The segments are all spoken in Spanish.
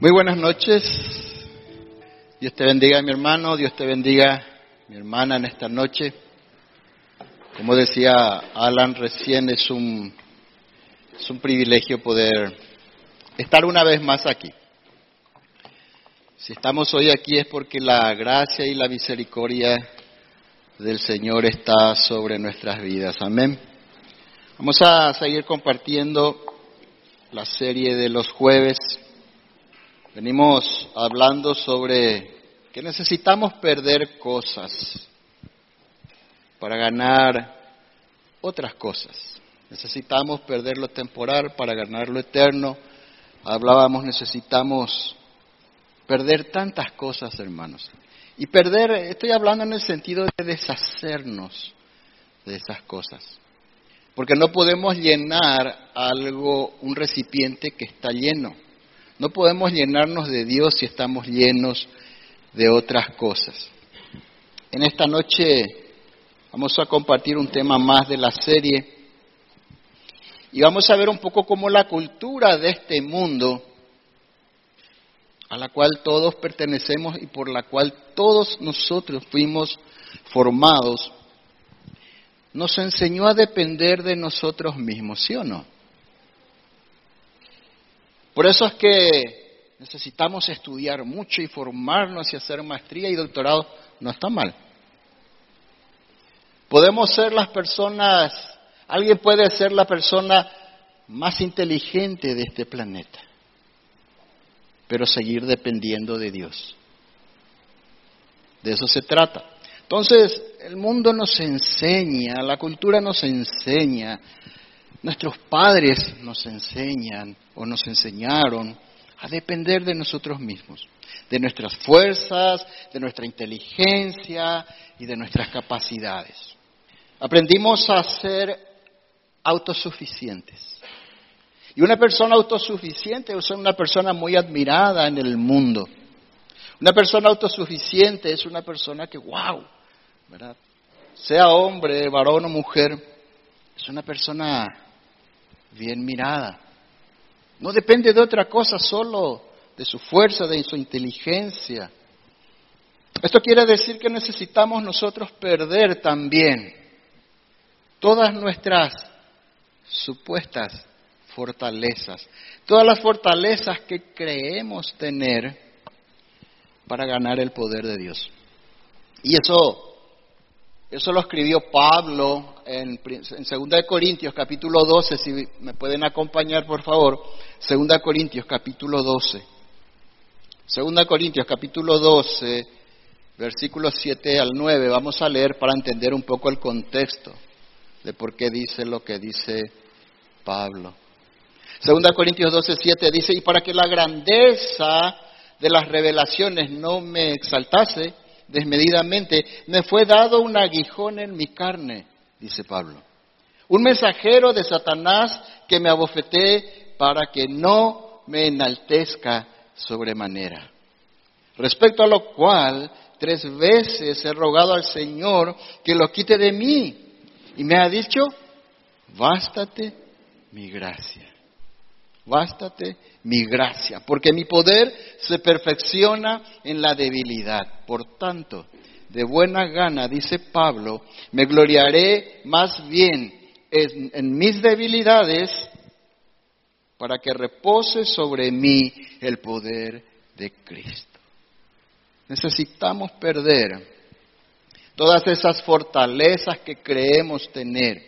Muy buenas noches. Dios te bendiga, mi hermano. Dios te bendiga, mi hermana, en esta noche. Como decía Alan recién, es un, es un privilegio poder estar una vez más aquí. Si estamos hoy aquí es porque la gracia y la misericordia del Señor está sobre nuestras vidas. Amén. Vamos a seguir compartiendo la serie de los jueves Venimos hablando sobre que necesitamos perder cosas para ganar otras cosas. Necesitamos perder lo temporal para ganar lo eterno. Hablábamos, necesitamos perder tantas cosas, hermanos. Y perder, estoy hablando en el sentido de deshacernos de esas cosas. Porque no podemos llenar algo, un recipiente que está lleno. No podemos llenarnos de Dios si estamos llenos de otras cosas. En esta noche vamos a compartir un tema más de la serie y vamos a ver un poco cómo la cultura de este mundo a la cual todos pertenecemos y por la cual todos nosotros fuimos formados, nos enseñó a depender de nosotros mismos, ¿sí o no? Por eso es que necesitamos estudiar mucho y formarnos y hacer maestría y doctorado. No está mal. Podemos ser las personas, alguien puede ser la persona más inteligente de este planeta, pero seguir dependiendo de Dios. De eso se trata. Entonces, el mundo nos enseña, la cultura nos enseña Nuestros padres nos enseñan o nos enseñaron a depender de nosotros mismos, de nuestras fuerzas, de nuestra inteligencia y de nuestras capacidades. Aprendimos a ser autosuficientes. Y una persona autosuficiente es una persona muy admirada en el mundo. Una persona autosuficiente es una persona que, wow, ¿verdad? Sea hombre, varón o mujer, es una persona bien mirada. No depende de otra cosa, solo de su fuerza, de su inteligencia. Esto quiere decir que necesitamos nosotros perder también todas nuestras supuestas fortalezas, todas las fortalezas que creemos tener para ganar el poder de Dios. Y eso eso lo escribió Pablo en, en 2 Corintios capítulo 12, si me pueden acompañar por favor, 2 Corintios capítulo 12. 2 Corintios capítulo 12, versículos 7 al 9, vamos a leer para entender un poco el contexto de por qué dice lo que dice Pablo. 2 Corintios 12, 7 dice, y para que la grandeza de las revelaciones no me exaltase, desmedidamente, me fue dado un aguijón en mi carne, dice Pablo. Un mensajero de Satanás que me abofeté para que no me enaltezca sobremanera. Respecto a lo cual, tres veces he rogado al Señor que lo quite de mí. Y me ha dicho, bástate mi gracia. Bástate mi gracia, porque mi poder se perfecciona en la debilidad. Por tanto, de buena gana, dice Pablo, me gloriaré más bien en, mis debilidades para que repose sobre mí el poder de Cristo. Necesitamos perder todas esas fortalezas que creemos tener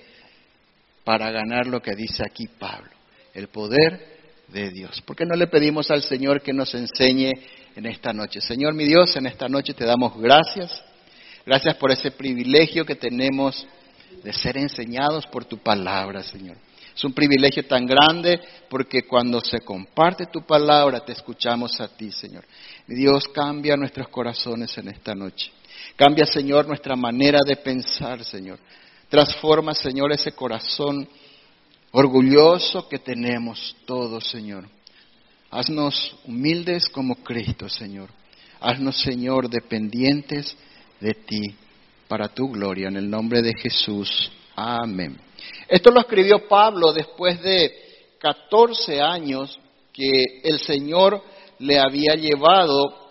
para ganar lo que dice aquí Pablo, el poder de Dios. ¿Por qué no le pedimos al Señor que nos enseñe en esta noche? Señor mi Dios, en esta noche te damos gracias. Gracias por ese privilegio que tenemos de ser enseñados por tu palabra, Señor. Es un privilegio tan grande porque cuando se comparte tu palabra te escuchamos a ti, Señor. Dios, cambia nuestros corazones en esta noche. Cambia, Señor, nuestra manera de pensar, Señor. Transforma, Señor, ese corazón orgulloso que tenemos todos, Señor. Haznos humildes como Cristo, Señor. Haznos, Señor, dependientes de ti para tu gloria. En el nombre de Jesús. Amén. Esto lo escribió Pablo después de 14 años que el Señor le había llevado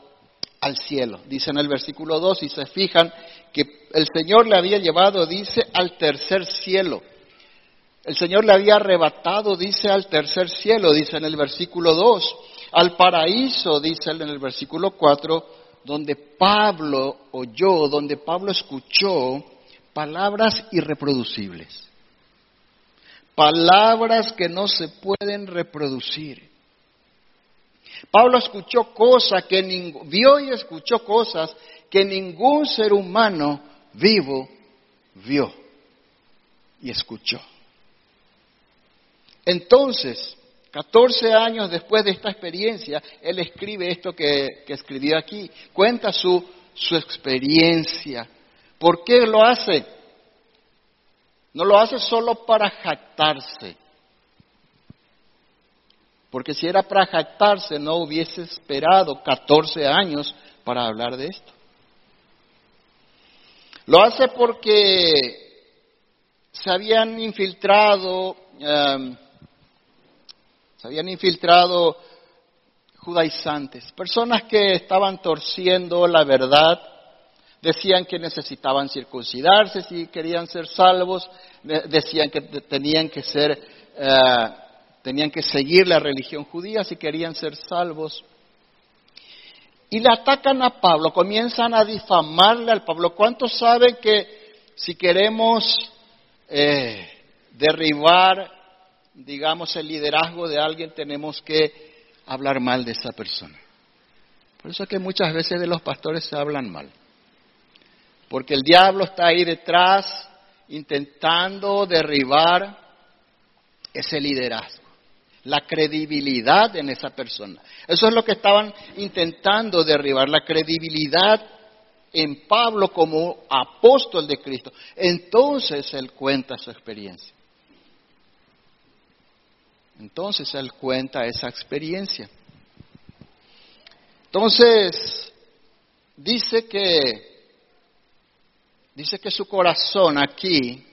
al cielo. Dice en el versículo 2, y se fijan que el Señor le había llevado, dice, al tercer cielo. El Señor le había arrebatado, dice, al tercer cielo, dice en el versículo 2, al paraíso, dice en el versículo 4, donde Pablo oyó, donde Pablo escuchó palabras irreproducibles. Palabras que no se pueden reproducir. Pablo escuchó cosas que vio y escuchó cosas que ningún ser humano vivo vio y escuchó. Entonces, 14 años después de esta experiencia, él escribe esto que, escribió aquí, cuenta su, su experiencia. ¿Por qué lo hace? No lo hace solo para jactarse, porque si era para jactarse no hubiese esperado 14 años para hablar de esto. Lo hace porque se habían infiltrado, em, se habían infiltrado judaizantes, personas que estaban torciendo la verdad, decían que necesitaban circuncidarse si querían ser salvos, decían que tenían que ser eh, tenían que seguir la religión judía si querían ser salvos. Y le atacan a Pablo, comienzan a difamarle al Pablo. ¿Cuántos saben que si queremos eh, derribar, digamos, el liderazgo de alguien, tenemos que hablar mal de esa persona? Por eso es que muchas veces de los pastores se hablan mal. Porque el diablo está ahí detrás intentando derribar ese liderazgo la credibilidad en esa persona. Eso es lo que estaban intentando derribar, la credibilidad en Pablo como apóstol de Cristo. Entonces él cuenta su experiencia. Entonces él cuenta esa experiencia. Entonces, dice que dice que su corazón aquí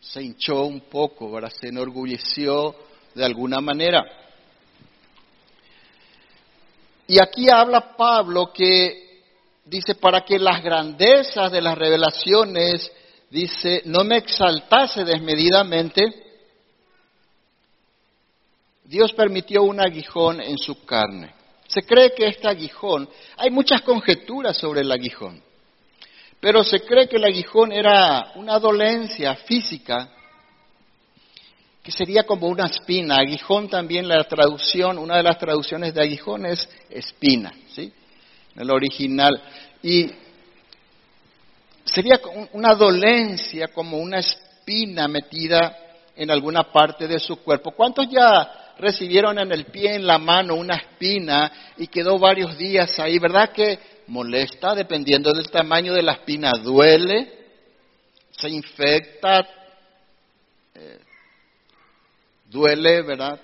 se hinchó un poco, ¿verdad? se enorgulleció de alguna manera. Y aquí habla Pablo que dice, para que las grandezas de las revelaciones, dice, no me exaltase desmedidamente, Dios permitió un aguijón en su carne. Se cree que este aguijón, hay muchas conjeturas sobre el aguijón. Pero se cree que el aguijón era una dolencia física que sería como una espina. Aguijón también la traducción, una de las traducciones de aguijón es espina, ¿sí? El original. Y sería una dolencia como una espina metida en alguna parte de su cuerpo. ¿Cuántos ya recibieron en el pie, en la mano, una espina y quedó varios días ahí? ¿Verdad que molesta, dependiendo del tamaño de la espina, duele, se infecta, eh, duele, ¿verdad?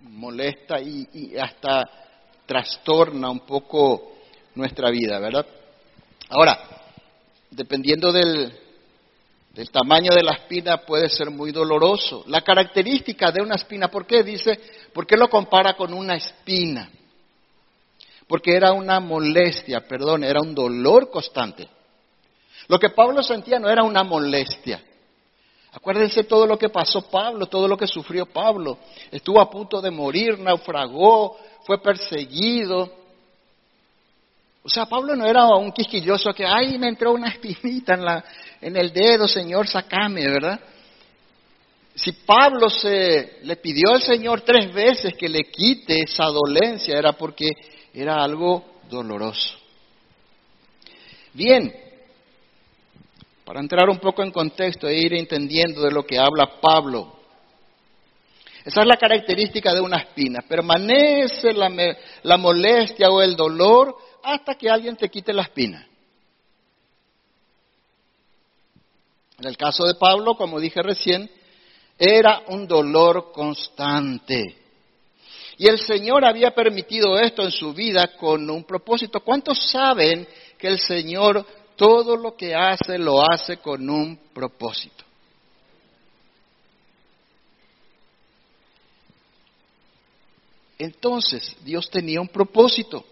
Molesta y, hasta trastorna un poco nuestra vida, ¿verdad? Ahora, dependiendo del, del tamaño de la espina puede ser muy doloroso. La característica de una espina, ¿por qué dice? ¿Por qué lo compara con una espina? porque era una molestia, perdón, era un dolor constante. Lo que Pablo sentía no era una molestia. Acuérdense todo lo que pasó Pablo, todo lo que sufrió Pablo. Estuvo a punto de morir, naufragó, fue perseguido. O sea, Pablo no era un quisquilloso que, ay, me entró una espinita en, la, en el dedo, Señor, sacame, ¿verdad? Si Pablo se le pidió al Señor tres veces que le quite esa dolencia, era porque era algo doloroso. Bien, para entrar un poco en contexto e ir entendiendo de lo que habla Pablo, esa es la característica de una espina. Permanece la, la molestia o el dolor hasta que alguien te quite la espina. En el caso de Pablo, como dije recién, era un dolor constante. Y el Señor había permitido esto en su vida con un propósito. ¿Cuántos saben que el Señor todo lo que hace lo hace con un propósito? Entonces, Dios tenía un propósito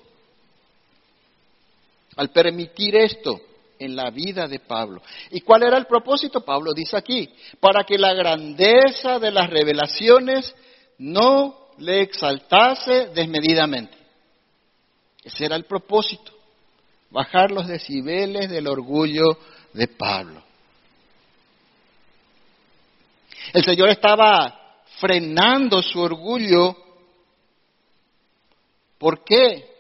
al permitir esto en la vida de Pablo. ¿Y cuál era el propósito? Pablo dice aquí, para que la grandeza de las revelaciones no le exaltase desmedidamente. Ese era el propósito, bajar los decibeles del orgullo de Pablo. El Señor estaba frenando su orgullo. ¿Por qué?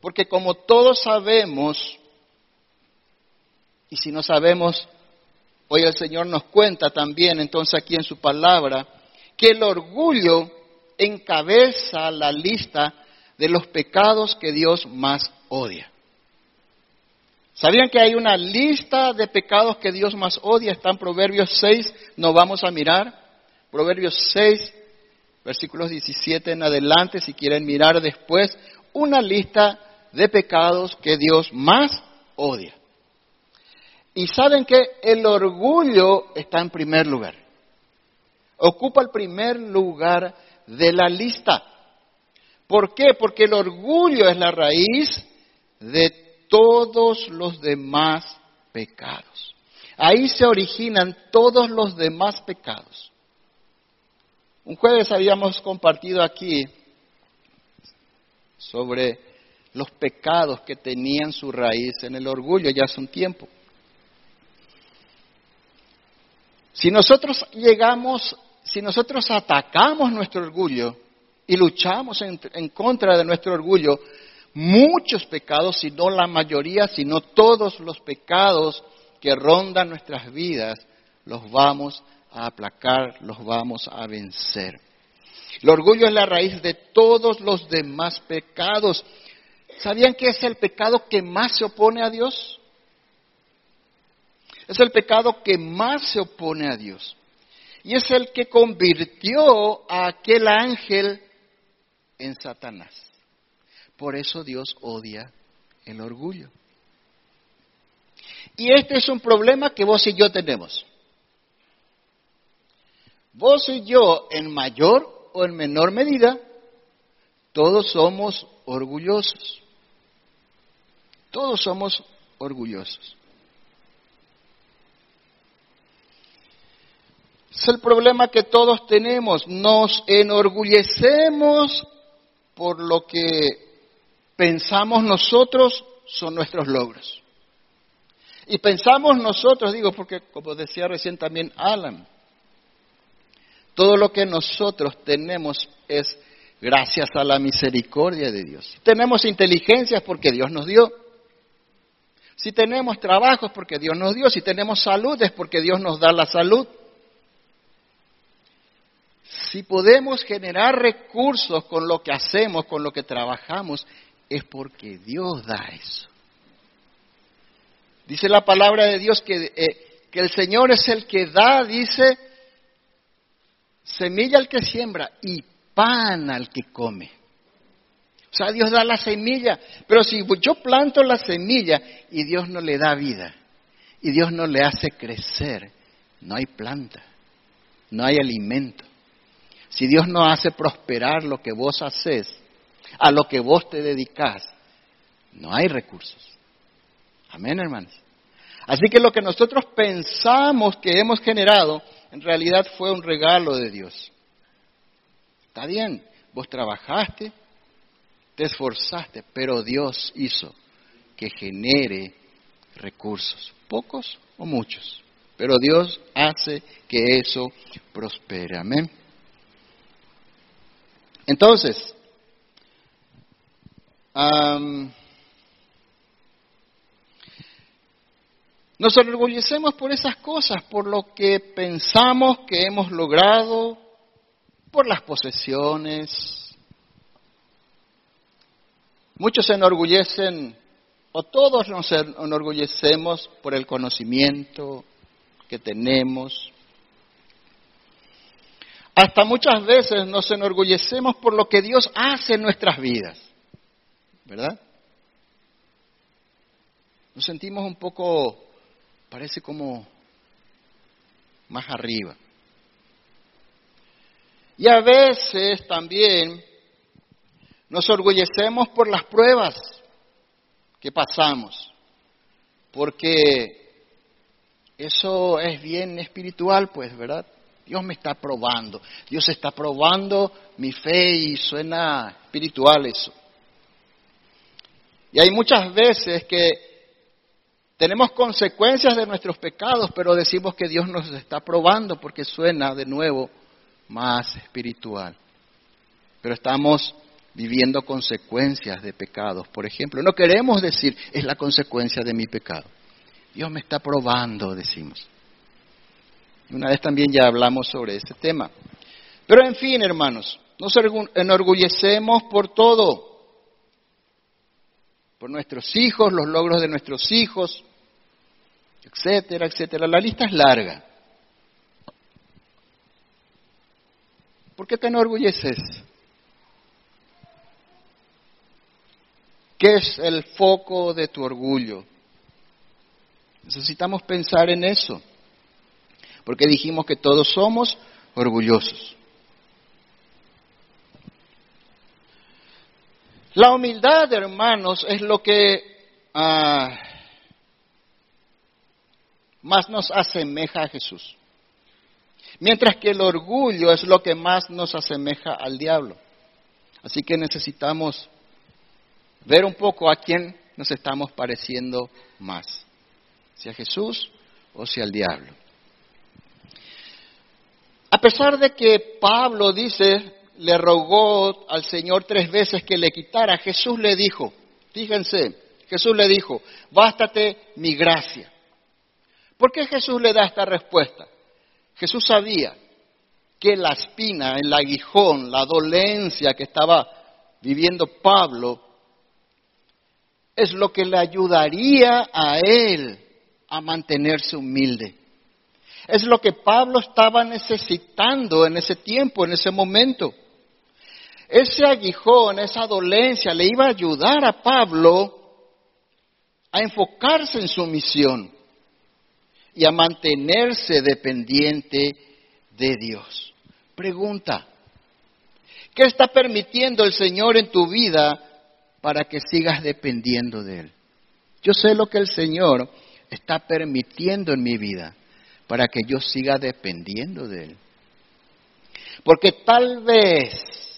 Porque como todos sabemos, y si no sabemos, hoy el Señor nos cuenta también entonces aquí en su palabra, que el orgullo encabeza la lista de los pecados que Dios más odia. ¿Sabían que hay una lista de pecados que Dios más odia? Está en Proverbios 6, nos vamos a mirar. Proverbios 6, versículos 17 en adelante, si quieren mirar después, una lista de pecados que Dios más odia. Y saben que el orgullo está en primer lugar. Ocupa el primer lugar de la lista. ¿Por qué? Porque el orgullo es la raíz de todos los demás pecados. Ahí se originan todos los demás pecados. Un jueves habíamos compartido aquí sobre los pecados que tenían su raíz en el orgullo ya hace un tiempo. Si nosotros llegamos, si nosotros atacamos nuestro orgullo y luchamos en, contra de nuestro orgullo, muchos pecados, si no la mayoría, si no todos los pecados que rondan nuestras vidas, los vamos a aplacar, los vamos a vencer. El orgullo es la raíz de todos los demás pecados. ¿Sabían que es el pecado que más se opone a Dios? Es el pecado que más se opone a Dios. Y es el que convirtió a aquel ángel en Satanás. Por eso Dios odia el orgullo. Y este es un problema que vos y yo tenemos. Vos y yo, en mayor o en menor medida, todos somos orgullosos. Todos somos orgullosos. Es el problema que todos tenemos. Nos enorgullecemos por lo que pensamos nosotros son nuestros logros. Y pensamos nosotros, digo, porque como decía recién también Alan, todo lo que nosotros tenemos es gracias a la misericordia de Dios. Tenemos inteligencia porque Dios nos dio. Si tenemos trabajo es porque Dios nos dio. Si tenemos salud es porque Dios nos da la salud. Si podemos generar recursos con lo que hacemos, con lo que trabajamos, es porque Dios da eso. Dice la palabra de Dios que, eh, que el Señor es el que da, dice, semilla al que siembra y pan al que come. O sea, Dios da la semilla, pero si yo planto la semilla y Dios no le da vida, y Dios no le hace crecer, no hay planta, no hay alimento. Si Dios no hace prosperar lo que vos haces, a lo que vos te dedicas, no hay recursos. Amén, hermanos. Así que lo que nosotros pensamos que hemos generado, en realidad fue un regalo de Dios. Está bien, vos trabajaste, te esforzaste, pero Dios hizo que genere recursos, pocos o muchos, pero Dios hace que eso prospere. Amén. Entonces, nos enorgullecemos por esas cosas, por lo que pensamos que hemos logrado, por las posesiones. Muchos se enorgullecen, o todos nos enorgullecemos por el conocimiento que tenemos. Hasta muchas veces nos enorgullecemos por lo que Dios hace en nuestras vidas. ¿verdad? Nos sentimos un poco, parece como más arriba. Y a veces también Nos orgullecemos por las pruebas que pasamos, porque eso es bien espiritual, pues, ¿verdad? Dios me está probando, Dios está probando mi fe y suena espiritual eso. Y hay muchas veces que tenemos consecuencias de nuestros pecados, pero decimos que Dios nos está probando porque suena de nuevo más espiritual. Pero estamos viviendo consecuencias de pecados, por ejemplo. No queremos decir, es la consecuencia de mi pecado. Dios me está probando, decimos. Una vez también ya hablamos sobre ese tema. Pero en fin, hermanos, nos enorgullecemos por todo, por nuestros hijos, los logros de nuestros hijos, etcétera, etcétera. La lista es larga. ¿Por qué te enorgulleces? ¿Qué es el foco de tu orgullo? Necesitamos pensar en eso, porque dijimos que todos somos orgullosos. La humildad, hermanos, es lo que ah, más nos asemeja a Jesús. Mientras que el orgullo es lo que más nos asemeja al diablo. Así que necesitamos ver un poco a quién nos estamos pareciendo más, si a Jesús o si al diablo. A pesar de que Pablo dice, le rogó al Señor tres veces que le quitara, Jesús le dijo, fíjense, Jesús le dijo, bástate mi gracia. ¿Por qué Jesús le da esta respuesta? Jesús sabía que la espina, el aguijón, la dolencia que estaba viviendo Pablo, es lo que le ayudaría a él a mantenerse humilde. Es lo que Pablo estaba necesitando en ese tiempo, en ese momento. Ese aguijón, esa dolencia le iba a ayudar a Pablo a enfocarse en su misión y a mantenerse dependiente de Dios. Pregunta, ¿qué está permitiendo el Señor en tu vida para que sigas dependiendo de Él? Yo sé lo que el Señor está permitiendo en mi vida para que yo siga dependiendo de Él. Porque tal vez,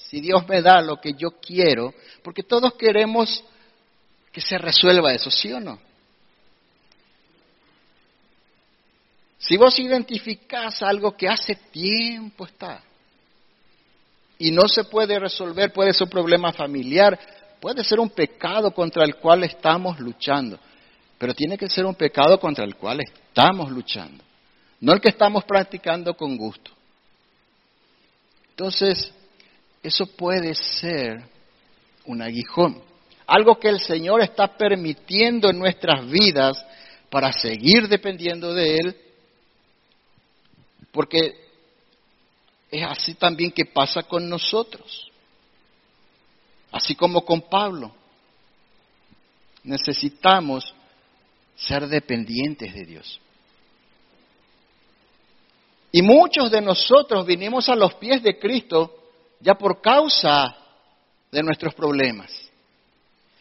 si Dios me da lo que yo quiero, porque todos queremos que se resuelva eso, ¿sí o no? Si vos identificás algo que hace tiempo está y no se puede resolver, puede ser un problema familiar, puede ser un pecado contra el cual estamos luchando, pero tiene que ser un pecado contra el cual estamos luchando, no el que estamos practicando con gusto. Entonces, eso puede ser un aguijón, algo que el Señor está permitiendo en nuestras vidas para seguir dependiendo de Él porque es así también que pasa con nosotros. Así como con Pablo. Necesitamos ser dependientes de Dios. Y muchos de nosotros vinimos a los pies de Cristo ya por causa de nuestros problemas.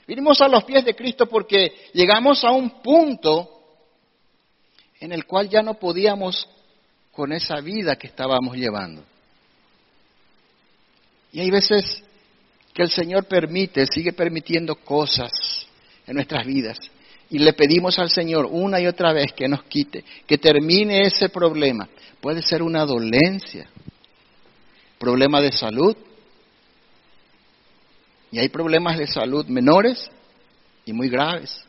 Vinimos a los pies de Cristo porque llegamos a un punto en el cual ya no podíamos con esa vida que estábamos llevando. Y hay veces que el Señor permite, sigue permitiendo cosas en nuestras vidas. Y le pedimos al Señor una y otra vez que nos quite, que termine ese problema. Puede ser una dolencia, problema de salud. Y hay problemas de salud menores y muy graves.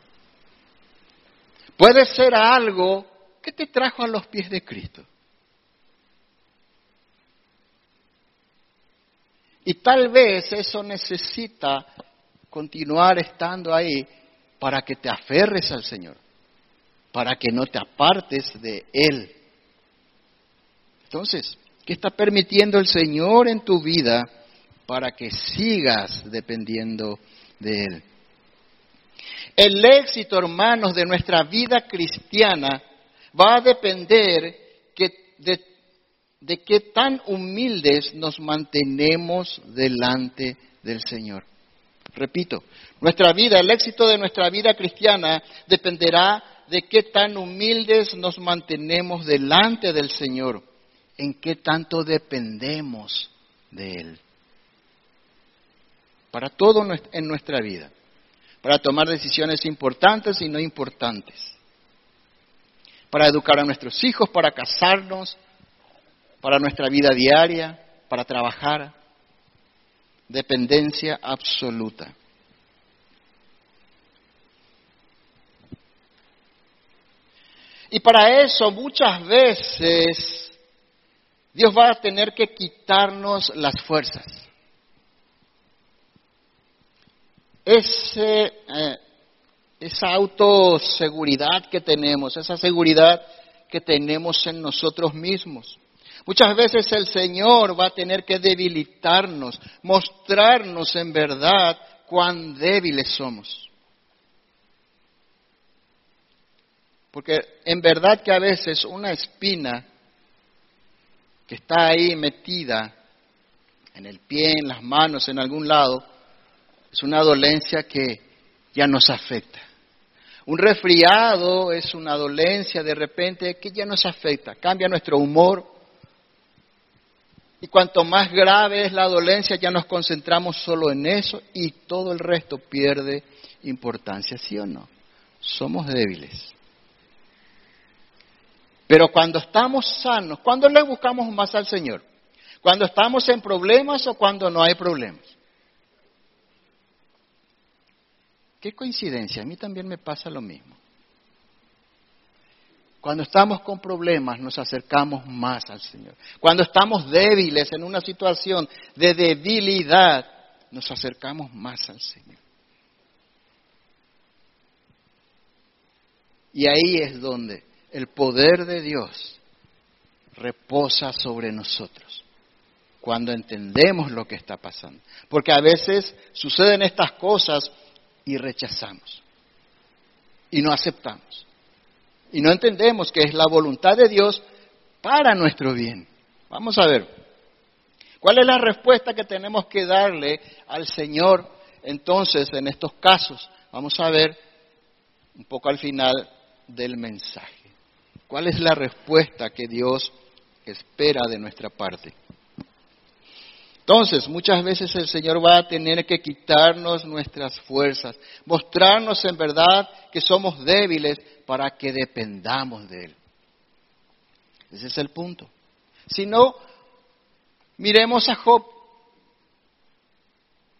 Puede ser algo que te trajo a los pies de Cristo. Y tal vez eso necesita continuar estando ahí para que te aferres al Señor, para que no te apartes de Él. Entonces, ¿qué está permitiendo el Señor en tu vida para que sigas dependiendo de Él? El éxito, hermanos, de nuestra vida cristiana va a depender de de qué tan humildes nos mantenemos delante del Señor. Repito, nuestra vida, el éxito de nuestra vida cristiana dependerá de qué tan humildes nos mantenemos delante del Señor, en qué tanto dependemos de Él. Para todo en nuestra vida, para tomar decisiones importantes y no importantes, para educar a nuestros hijos, para casarnos, para nuestra vida diaria, para trabajar dependencia absoluta. Y para eso muchas veces Dios va a tener que quitarnos las fuerzas. Ese, eh, esa autoseguridad que tenemos, esa seguridad que tenemos en nosotros mismos. Muchas veces el Señor va a tener que debilitarnos, mostrarnos en verdad cuán débiles somos. Porque en verdad que a veces una espina que está ahí metida en el pie, en las manos, en algún lado, es una dolencia que ya nos afecta. Un resfriado es una dolencia de repente que ya nos afecta, cambia nuestro humor, y cuanto más grave es la dolencia, ya nos concentramos solo en eso y todo el resto pierde importancia, ¿sí o no? Somos débiles. Pero cuando estamos sanos, ¿cuándo le buscamos más al Señor? ¿Cuando estamos en problemas o cuando no hay problemas? Qué coincidencia, a mí también me pasa lo mismo. Cuando estamos con problemas nos acercamos más al Señor. Cuando estamos débiles en una situación de debilidad, nos acercamos más al Señor. Y ahí es donde el poder de Dios reposa sobre nosotros, cuando entendemos lo que está pasando. Porque a veces suceden estas cosas y rechazamos y no aceptamos y no entendemos que es la voluntad de Dios para nuestro bien. Vamos a ver, ¿cuál es la respuesta que tenemos que darle al Señor entonces en estos casos? Vamos a ver un poco al final del mensaje. ¿Cuál es la respuesta que Dios espera de nuestra parte? Entonces, muchas veces el Señor va a tener que quitarnos nuestras fuerzas, mostrarnos en verdad que somos débiles para que dependamos de Él. Ese es el punto. Si no, miremos a Job.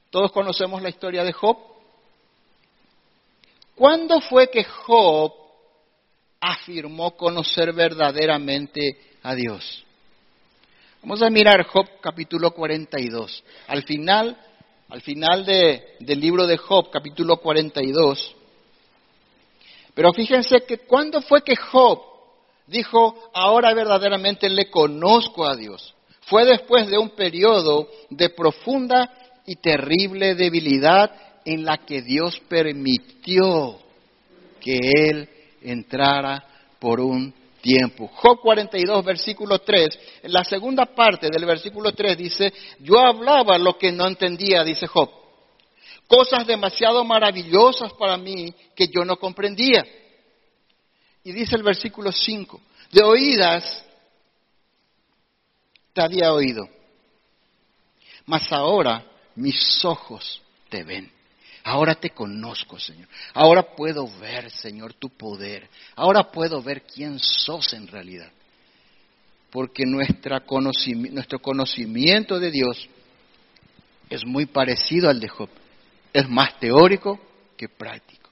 Todos conocemos la historia de Job. ¿Cuándo fue que Job afirmó conocer verdaderamente a Dios? Vamos a mirar Job capítulo 42. Al final, al final del libro de Job, capítulo 42. Pero fíjense que cuando fue que Job dijo, ahora verdaderamente le conozco a Dios. Fue después de un periodo de profunda y terrible debilidad en la que Dios permitió que él entrara por un tiempo. Job 42, versículo 3, en la segunda parte del versículo 3 dice, yo hablaba lo que no entendía, dice Job. Cosas demasiado maravillosas para mí que yo no comprendía. Y dice el versículo 5, de oídas te había oído, mas ahora mis ojos te ven. Ahora te conozco, Señor. Ahora puedo ver, Señor, tu poder. Ahora puedo ver quién sos en realidad. Porque nuestro conocimiento de Dios es muy parecido al de Job. Es más teórico que práctico.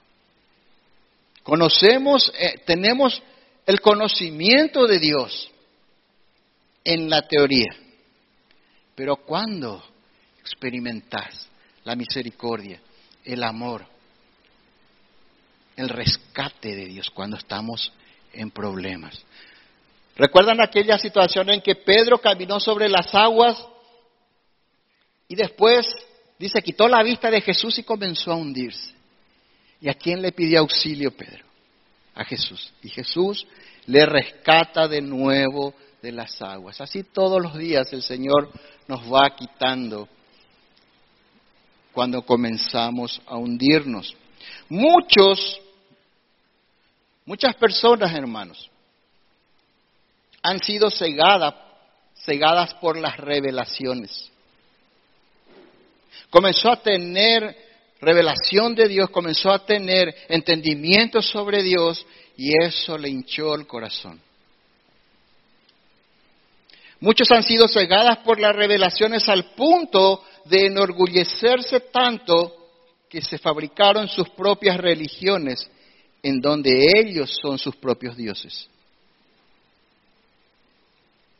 Conocemos, eh, tenemos el conocimiento de Dios en la teoría. Pero cuando experimentas la misericordia, el amor, el rescate de Dios cuando estamos en problemas. ¿Recuerdan aquella situación en que Pedro caminó sobre las aguas y después, dice, quitó la vista de Jesús y comenzó a hundirse? ¿Y a quién le pidió auxilio Pedro? A Jesús. Y Jesús le rescata de nuevo de las aguas. Así todos los días el Señor nos va quitando cuando comenzamos a hundirnos. Muchos, muchas personas, hermanos, han sido cegadas, cegadas por las revelaciones. Comenzó a tener revelación de Dios, comenzó a tener entendimiento sobre Dios y eso le hinchó el corazón. Muchos han sido cegadas por las revelaciones al punto de enorgullecerse tanto que se fabricaron sus propias religiones en donde ellos son sus propios dioses.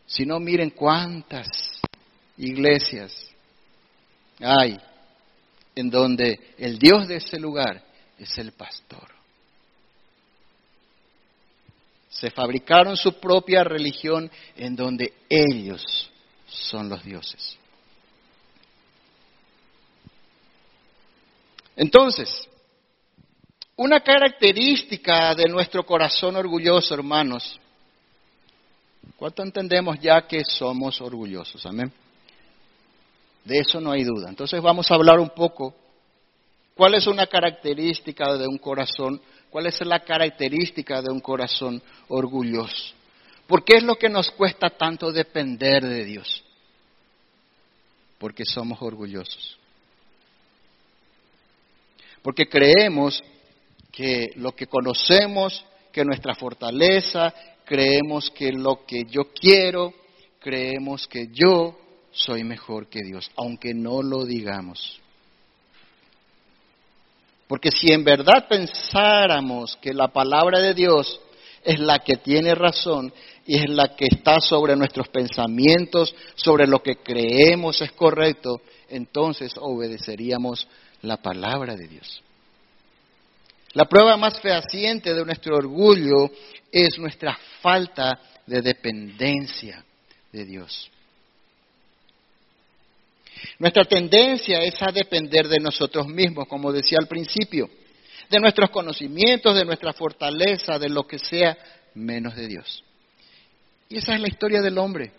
Si no, miren cuántas iglesias hay en donde el Dios de ese lugar es el pastor. Se fabricaron su propia religión en donde ellos son los dioses. Entonces, una característica de nuestro corazón orgulloso, hermanos, ¿cuánto entendemos ya que somos orgullosos? Amén. De eso no hay duda. Entonces vamos a hablar un poco cuál es una característica de un corazón, cuál es la característica de un corazón orgulloso. ¿Por qué es lo que nos cuesta tanto depender de Dios? Porque somos orgullosos porque creemos que lo que conocemos, que nuestra fortaleza, creemos que lo que yo quiero, creemos que yo soy mejor que Dios, aunque no lo digamos. Porque si en verdad pensáramos que la palabra de Dios es la que tiene razón y es la que está sobre nuestros pensamientos, sobre lo que creemos es correcto, entonces obedeceríamos la palabra de Dios. La prueba más fehaciente de nuestro orgullo es nuestra falta de dependencia de Dios. Nuestra tendencia es a depender de nosotros mismos, como decía al principio, de nuestros conocimientos, de nuestra fortaleza, de lo que sea, menos de Dios. Y esa es la historia del hombre.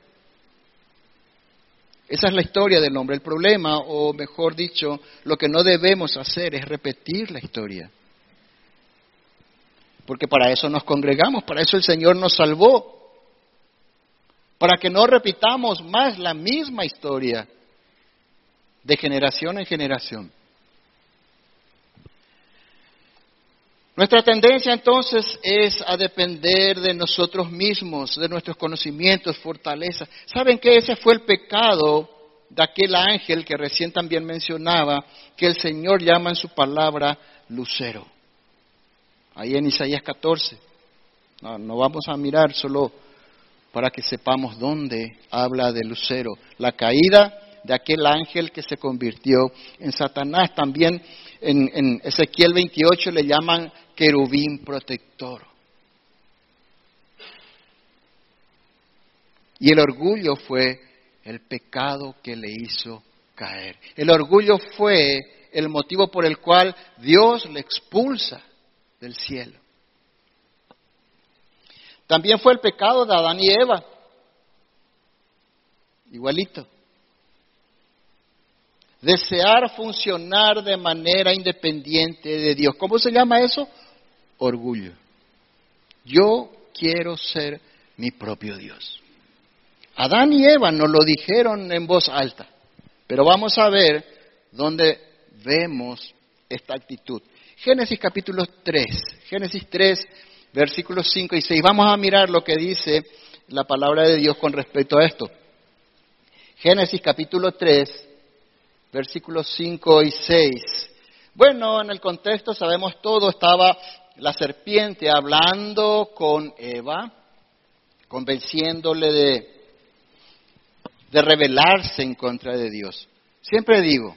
Esa es la historia del hombre. El problema, o mejor dicho, lo que no debemos hacer es repetir la historia. Porque para eso nos congregamos, para eso el Señor nos salvó. Para que no repitamos más la misma historia de generación en generación. Nuestra tendencia entonces es a depender de nosotros mismos, de nuestros conocimientos, fortaleza. ¿Saben que ese fue el pecado de aquel ángel que recién también mencionaba, que el Señor llama en su palabra lucero? Ahí en Isaías 14. No, no vamos a mirar solo para que sepamos dónde habla de lucero. La caída de aquel ángel que se convirtió en Satanás. También en, en Ezequiel 28 le llaman querubín protector. Y el orgullo fue el pecado que le hizo caer. El orgullo fue el motivo por el cual Dios le expulsa del cielo. También fue el pecado de Adán y Eva. Igualito. Desear funcionar de manera independiente de Dios. ¿Cómo se llama eso? orgullo. Yo quiero ser mi propio Dios. Adán y Eva nos lo dijeron en voz alta, pero vamos a ver dónde vemos esta actitud. Génesis capítulo 3, Génesis 3, versículos 5 y 6. Vamos a mirar lo que dice la palabra de Dios con respecto a esto. Génesis capítulo 3, versículos 5 y 6. Bueno, en el contexto sabemos todo, estaba la serpiente hablando con Eva, convenciéndole de, de rebelarse en contra de Dios. Siempre digo,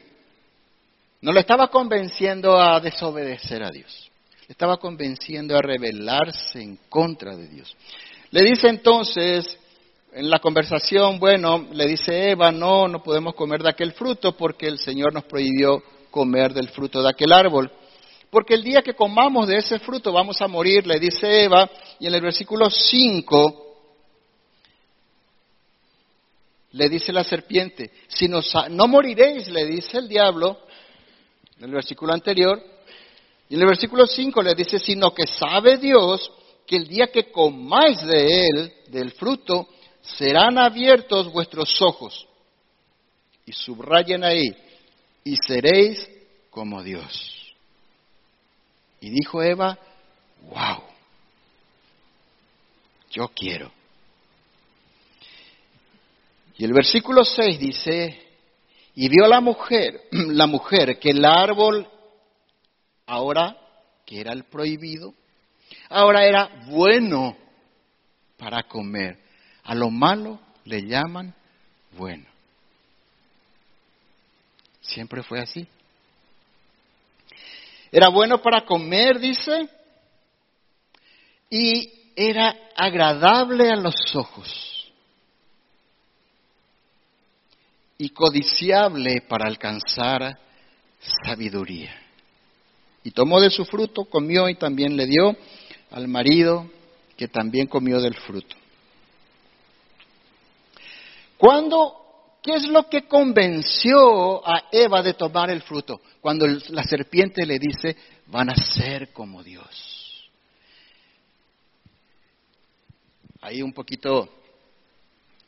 no le estaba convenciendo a desobedecer a Dios, le estaba convenciendo a rebelarse en contra de Dios. Le dice entonces, en la conversación, bueno, le dice Eva, no, no podemos comer de aquel fruto porque el Señor nos prohibió comer del fruto de aquel árbol. Porque el día que comamos de ese fruto vamos a morir, le dice Eva, y en el versículo 5 le dice la serpiente, si no moriréis, le dice el diablo, en el versículo anterior. Y en el versículo 5 le dice, sino que sabe Dios que el día que comáis de él, del fruto, serán abiertos vuestros ojos. Y subrayen ahí, y seréis como Dios. Y dijo Eva, wow, yo quiero. Y el versículo 6 dice, y vio la mujer, la mujer que el árbol ahora, que era el prohibido, ahora era bueno para comer. A lo malo le llaman bueno. Siempre fue así. Era bueno para comer, dice, y era agradable a los ojos y codiciable para alcanzar sabiduría. Y tomó de su fruto, comió y también le dio al marido que también comió del fruto. ¿Cuándo ¿Qué es lo que convenció a Eva de tomar el fruto? Cuando la serpiente le dice, van a ser como Dios. Ahí un poquito,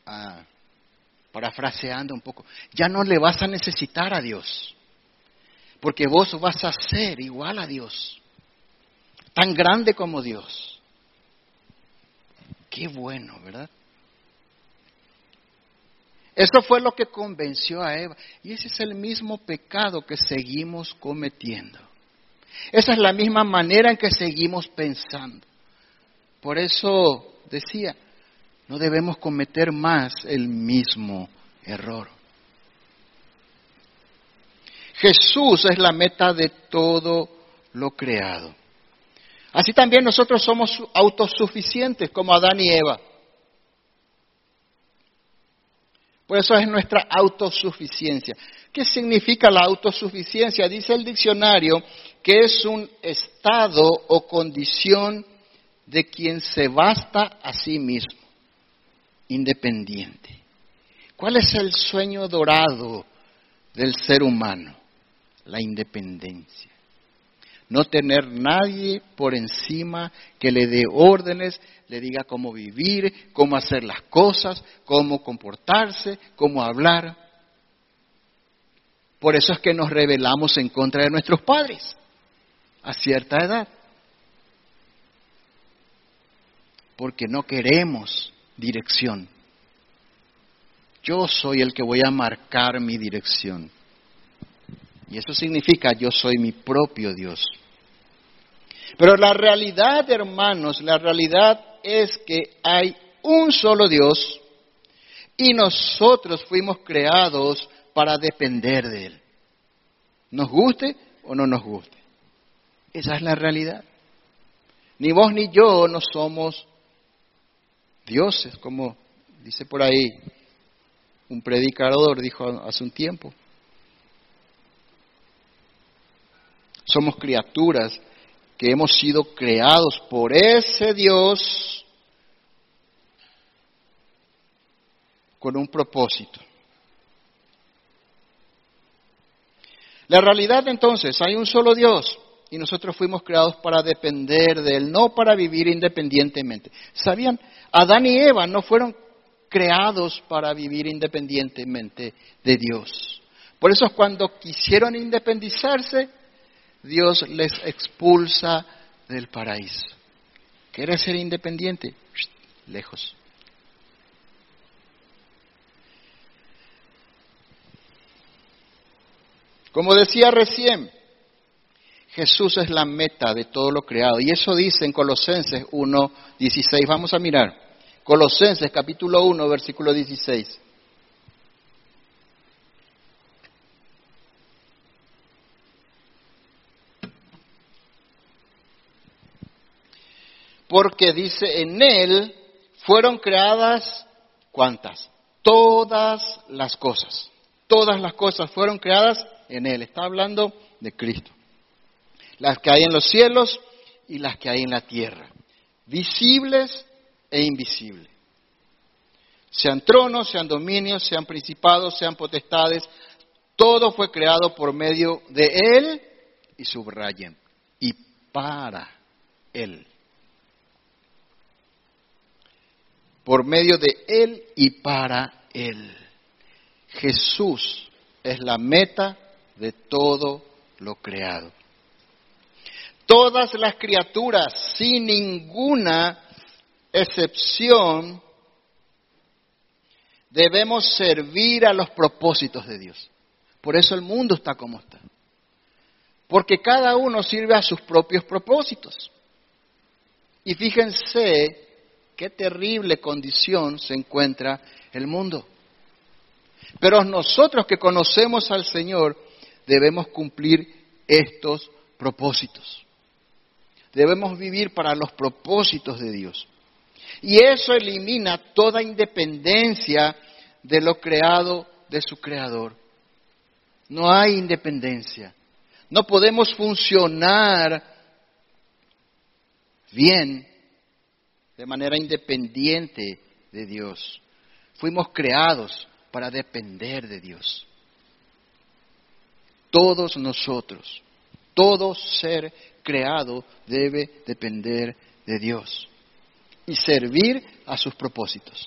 ah, parafraseando un poco, ya no le vas a necesitar a Dios, porque vos vas a ser igual a Dios, tan grande como Dios. Qué bueno, ¿verdad? Eso fue lo que convenció a Eva. Y ese es el mismo pecado que seguimos cometiendo. Esa es la misma manera en que seguimos pensando. Por eso decía, no debemos cometer más el mismo error. Jesús es la meta de todo lo creado. Así también nosotros somos autosuficientes como Adán y Eva. Por eso es nuestra autosuficiencia. ¿Qué significa la autosuficiencia? Dice el diccionario que es un estado o condición de quien se basta a sí mismo, independiente. ¿Cuál es el sueño dorado del ser humano? La independencia no tener nadie por encima que le dé órdenes, le diga cómo vivir, cómo hacer las cosas, cómo comportarse, cómo hablar. Por eso es que nos rebelamos en contra de nuestros padres a cierta edad. Porque no queremos dirección. Yo soy el que voy a marcar mi dirección. Y eso significa yo soy mi propio Dios. Pero la realidad, hermanos, la realidad es que hay un solo Dios y nosotros fuimos creados para depender de Él. Nos guste o no nos guste. Esa es la realidad. Ni vos ni yo no somos dioses, como dice por ahí un predicador, dijo hace un tiempo. Somos criaturas que hemos sido creados por ese Dios con un propósito. La realidad entonces, hay un solo Dios y nosotros fuimos creados para depender de Él, no para vivir independientemente. ¿Sabían? Adán y Eva no fueron creados para vivir independientemente de Dios. Por eso cuando quisieron independizarse, Dios les expulsa del paraíso. ¿Quieres ser independiente? Lejos. Como decía recién, Jesús es la meta de todo lo creado. Y eso dice en Colosenses 1, 16. Vamos a mirar. Colosenses capítulo 1, versículo 16. Porque dice, en Él fueron creadas, ¿cuántas? Todas las cosas. Todas las cosas fueron creadas en Él. Está hablando de Cristo. Las que hay en los cielos y las que hay en la tierra. Visibles e invisibles. Sean tronos, sean dominios, sean principados, sean potestades. Todo fue creado por medio de Él y subrayen, y para Él. Por medio de Él y para Él. Jesús es la meta de todo lo creado. Todas las criaturas, sin ninguna excepción, debemos servir a los propósitos de Dios. Por eso el mundo está como está. Porque cada uno sirve a sus propios propósitos. Y fíjense qué terrible condición se encuentra el mundo. Pero nosotros que conocemos al Señor debemos cumplir estos propósitos. Debemos vivir para los propósitos de Dios. Y eso elimina toda independencia de lo creado de su creador. No hay independencia. No podemos funcionar bien de manera independiente de Dios. Fuimos creados para depender de Dios. Todos nosotros, todo ser creado debe depender de Dios y servir a sus propósitos.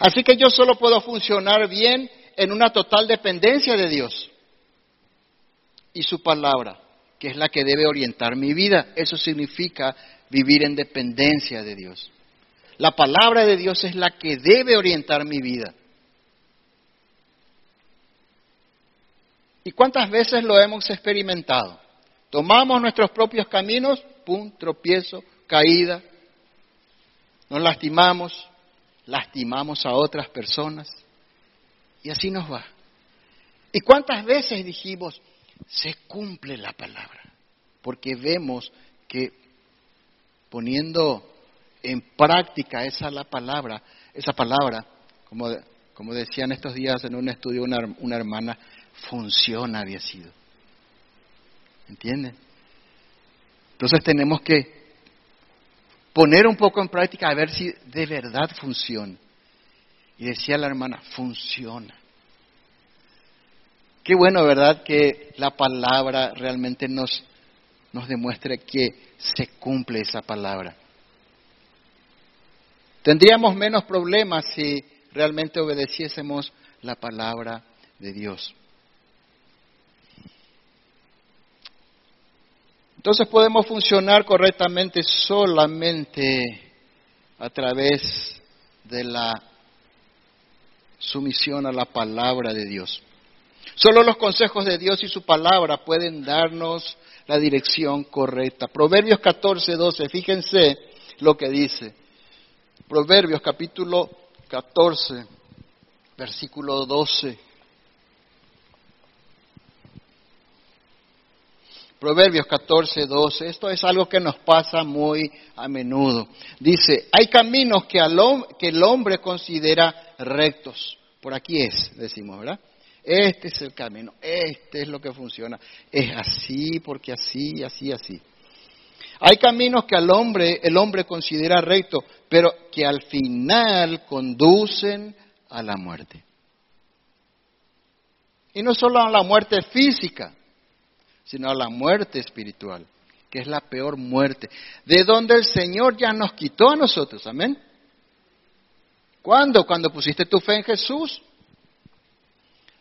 Así que yo solo puedo funcionar bien en una total dependencia de Dios y su palabra, es la que debe orientar mi vida. Eso significa vivir en dependencia de Dios. La palabra de Dios es la que debe orientar mi vida. ¿Y cuántas veces lo hemos experimentado? Tomamos nuestros propios caminos, pum, tropiezo, caída, nos lastimamos, lastimamos a otras personas y así nos va. ¿Y cuántas veces dijimos, se cumple la palabra? Porque vemos que poniendo en práctica esa la palabra, esa palabra, como, como decían estos días en un estudio una, una hermana, funciona había sido. ¿Entienden? Entonces tenemos que poner un poco en práctica a ver si de verdad funciona. Y decía la hermana, funciona. Qué bueno, ¿verdad? Que la palabra realmente nos, nos demuestre que se cumple esa palabra. Tendríamos menos problemas si realmente obedeciésemos la palabra de Dios. Entonces podemos funcionar correctamente solamente a través de la sumisión a la palabra de Dios. Solo los consejos de Dios y su palabra pueden darnos la dirección correcta. Proverbios 14, 12, fíjense lo que dice. Proverbios capítulo 14, versículo 12. Proverbios 14, 12. Esto es algo que nos pasa muy a menudo. Dice, hay caminos que, que el hombre considera rectos. Por aquí es, decimos, ¿verdad? Este es el camino, este es lo que funciona. Es así, porque así, así, así. Hay caminos que al hombre, el hombre considera rectos, pero que al final conducen a la muerte. Y no solo a la muerte física, sino a la muerte espiritual, que es la peor muerte, de donde el Señor ya nos quitó a nosotros, amén. ¿Cuándo? Cuando pusiste tu fe en Jesús.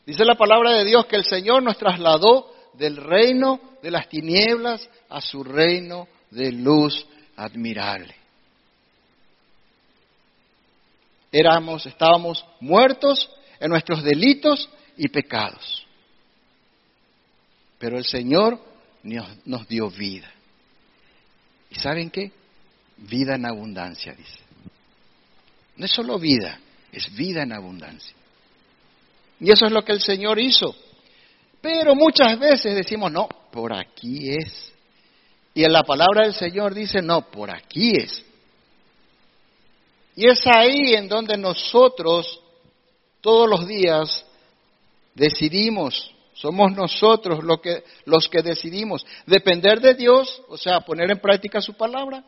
Dice la palabra de Dios que el Señor nos trasladó del reino de las tinieblas a su reino de luz admirable. Éramos, estábamos muertos en nuestros delitos y pecados. Pero el Señor nos, dio vida. ¿Y saben qué? Vida en abundancia, dice. No es solo vida, es vida en abundancia. Y eso es lo que el Señor hizo. Pero muchas veces decimos, no, por aquí es. Y en la palabra del Señor dice, no, por aquí es. Y es ahí en donde nosotros todos los días decidimos somos nosotros que, los que decidimos depender de Dios, o sea, poner en práctica su palabra,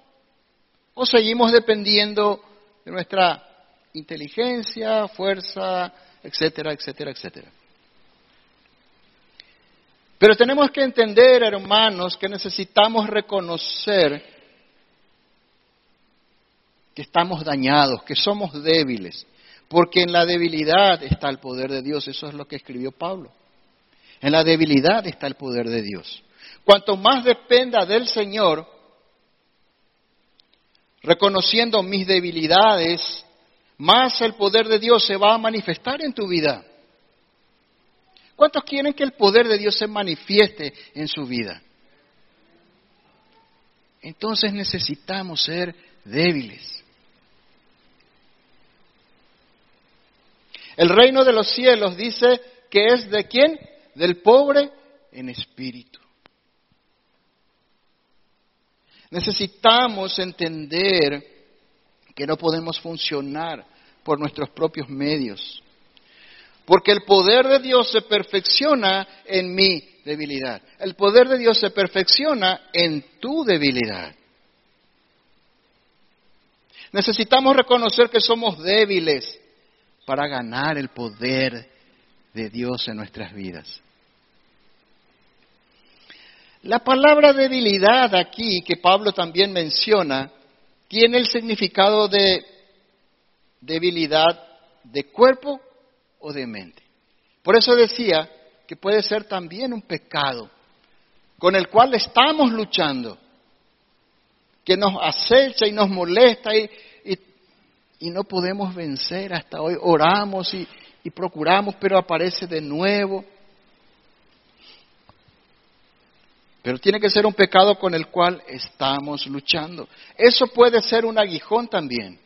o seguimos dependiendo de nuestra inteligencia, fuerza, etcétera, etcétera, etcétera. Pero tenemos que entender, hermanos, que necesitamos reconocer que estamos dañados, que somos débiles, porque en la debilidad está el poder de Dios, eso es lo que escribió Pablo. En la debilidad está el poder de Dios. Cuanto más dependa del Señor, reconociendo mis debilidades, más el poder de Dios se va a manifestar en tu vida. ¿Cuántos quieren que el poder de Dios se manifieste en su vida? Entonces necesitamos ser débiles. El reino de los cielos dice que es de quién? Del pobre en espíritu. Necesitamos entender que no podemos funcionar por nuestros propios medios. Porque el poder de Dios se perfecciona en mi debilidad. El poder de Dios se perfecciona en tu debilidad. Necesitamos reconocer que somos débiles para ganar el poder de Dios en nuestras vidas. La palabra debilidad aquí, que Pablo también menciona, tiene el significado de debilidad de cuerpo o de mente. Por eso decía que puede ser también un pecado con el cual estamos luchando, que nos acecha y nos molesta y, y, no podemos vencer hasta hoy. Oramos y, y procuramos, pero aparece de nuevo. Pero tiene que ser un pecado con el cual estamos luchando. Eso puede ser un aguijón también.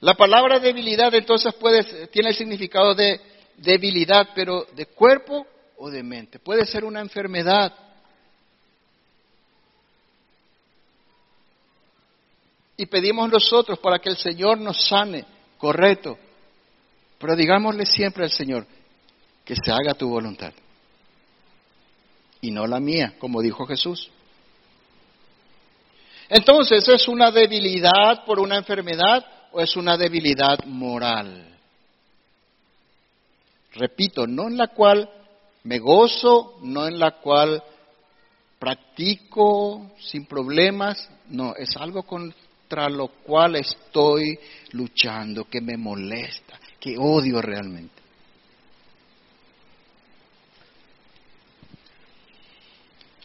La palabra debilidad entonces puede, tiene el significado de debilidad, pero de cuerpo o de mente. Puede ser una enfermedad. Y pedimos nosotros para que el Señor nos sane, correcto. Pero digámosle siempre al Señor que se haga tu voluntad. Y no la mía, como dijo Jesús. Entonces, ¿es una debilidad por una enfermedad? o es una debilidad moral? Repito, no en la cual me gozo, no en la cual practico sin problemas, no, es algo contra lo cual estoy luchando, que me molesta, que odio realmente.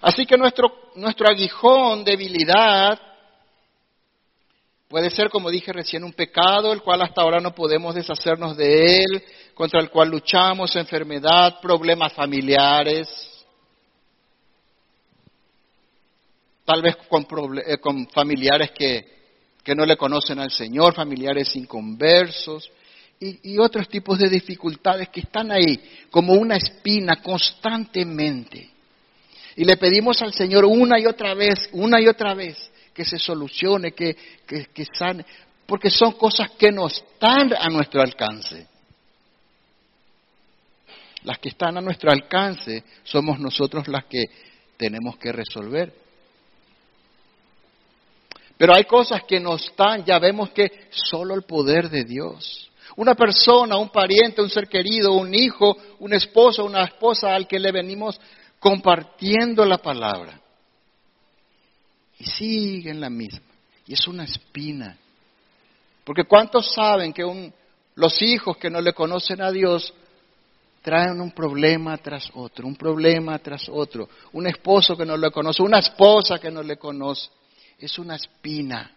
Así que nuestro, nuestro aguijón, debilidad, Puede ser, como dije recién, un pecado, el cual hasta ahora no podemos deshacernos de él, contra el cual luchamos, enfermedad, problemas familiares, tal vez con, eh, familiares que, no le conocen al Señor, familiares inconversos y, y otros tipos de dificultades que están ahí como una espina constantemente. Y le pedimos al Señor una y otra vez, una y otra vez, que se solucione, que, que, sane, porque son cosas que no están a nuestro alcance. Las que están a nuestro alcance somos nosotros las que tenemos que resolver. Pero hay cosas que no están, ya vemos que solo el poder de Dios. Una persona, un pariente, un ser querido, un hijo, un esposo, una esposa al que le venimos compartiendo la palabra. Y sigue en la misma. Y es una espina. Porque ¿cuántos saben que los hijos que no le conocen a Dios traen un problema tras otro, un problema tras otro? Un esposo que no le conoce, una esposa que no le conoce. Es una espina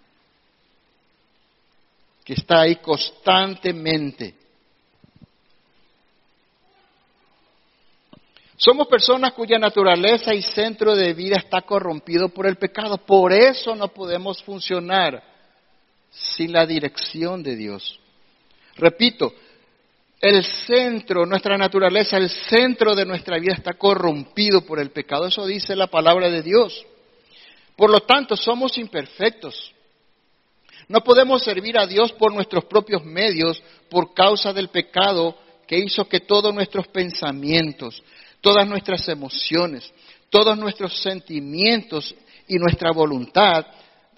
que está ahí constantemente. Somos personas cuya naturaleza y centro de vida está corrompido por el pecado. Por eso no podemos funcionar sin la dirección de Dios. Repito, el centro, nuestra naturaleza, el centro de nuestra vida está corrompido por el pecado. Eso dice la palabra de Dios. Por lo tanto, somos imperfectos. No podemos servir a Dios por nuestros propios medios por causa del pecado que hizo que todos nuestros pensamientos, todas nuestras emociones, todos nuestros sentimientos y nuestra voluntad